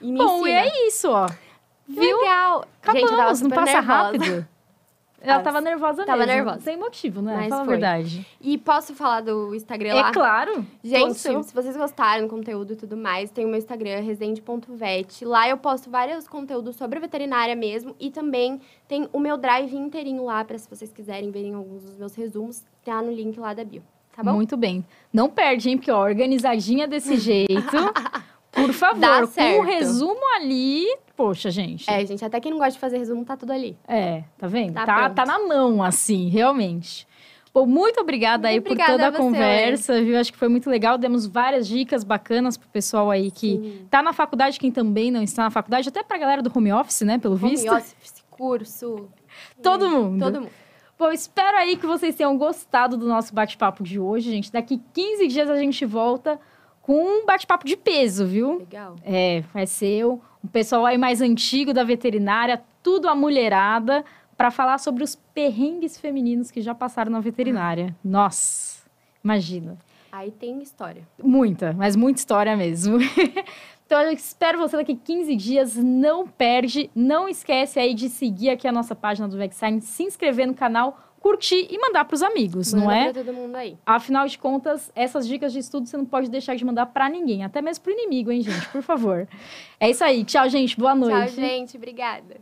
E Bom, e ensina. é isso, ó. Viu? Legal. Gente, Acabamos, não super passa nervosa. rápido. Ela tava nervosa tava mesmo. nervosa. Sem motivo, né? Mas Fala a foi. verdade. E posso falar do Instagram lá? É claro. Gente, seu. se vocês gostaram do conteúdo e tudo mais, tem o meu Instagram, resende.vet. Lá eu posto vários conteúdos sobre veterinária mesmo. E também tem o meu drive inteirinho lá, para se vocês quiserem verem alguns dos meus resumos. Tá no link lá da bio. Tá bom? Muito bem. Não perde, hein? Porque, ó, organizadinha desse jeito. Por favor, Dá com o certo. resumo ali. Poxa, gente. É, gente, até quem não gosta de fazer resumo, tá tudo ali. É, tá vendo? Tá Tá, tá na mão, assim, realmente. Bom, muito obrigada aí Muito por obrigada toda a você, conversa, viu? Acho que foi muito legal. Demos várias dicas bacanas pro pessoal aí que Sim. tá na faculdade, quem também não está na faculdade, até pra galera do home office, né? Pelo Home visto. office, curso. Todo mundo. Todo mundo. Bom, espero aí que vocês tenham gostado do nosso bate-papo de hoje, gente. Daqui 15 dias a gente volta com um bate-papo de peso, viu? Legal. É, vai ser o um pessoal aí mais antigo da veterinária, tudo a mulherada, para falar sobre os perrengues femininos que já passaram na veterinária. Nossa, imagina. Aí tem história. Muita, mas muita história mesmo. então, eu espero você daqui 15 dias. Não perde. Não esquece aí de seguir aqui a nossa página do Vexine, se inscrever no canal, curtir e mandar para os amigos, não Manda é? pra todo mundo aí. Afinal de contas, essas dicas de estudo você não pode deixar de mandar para ninguém, até mesmo pro inimigo, hein, gente? Por favor. É isso aí. Tchau, gente. Boa noite. Tchau, gente. Obrigada.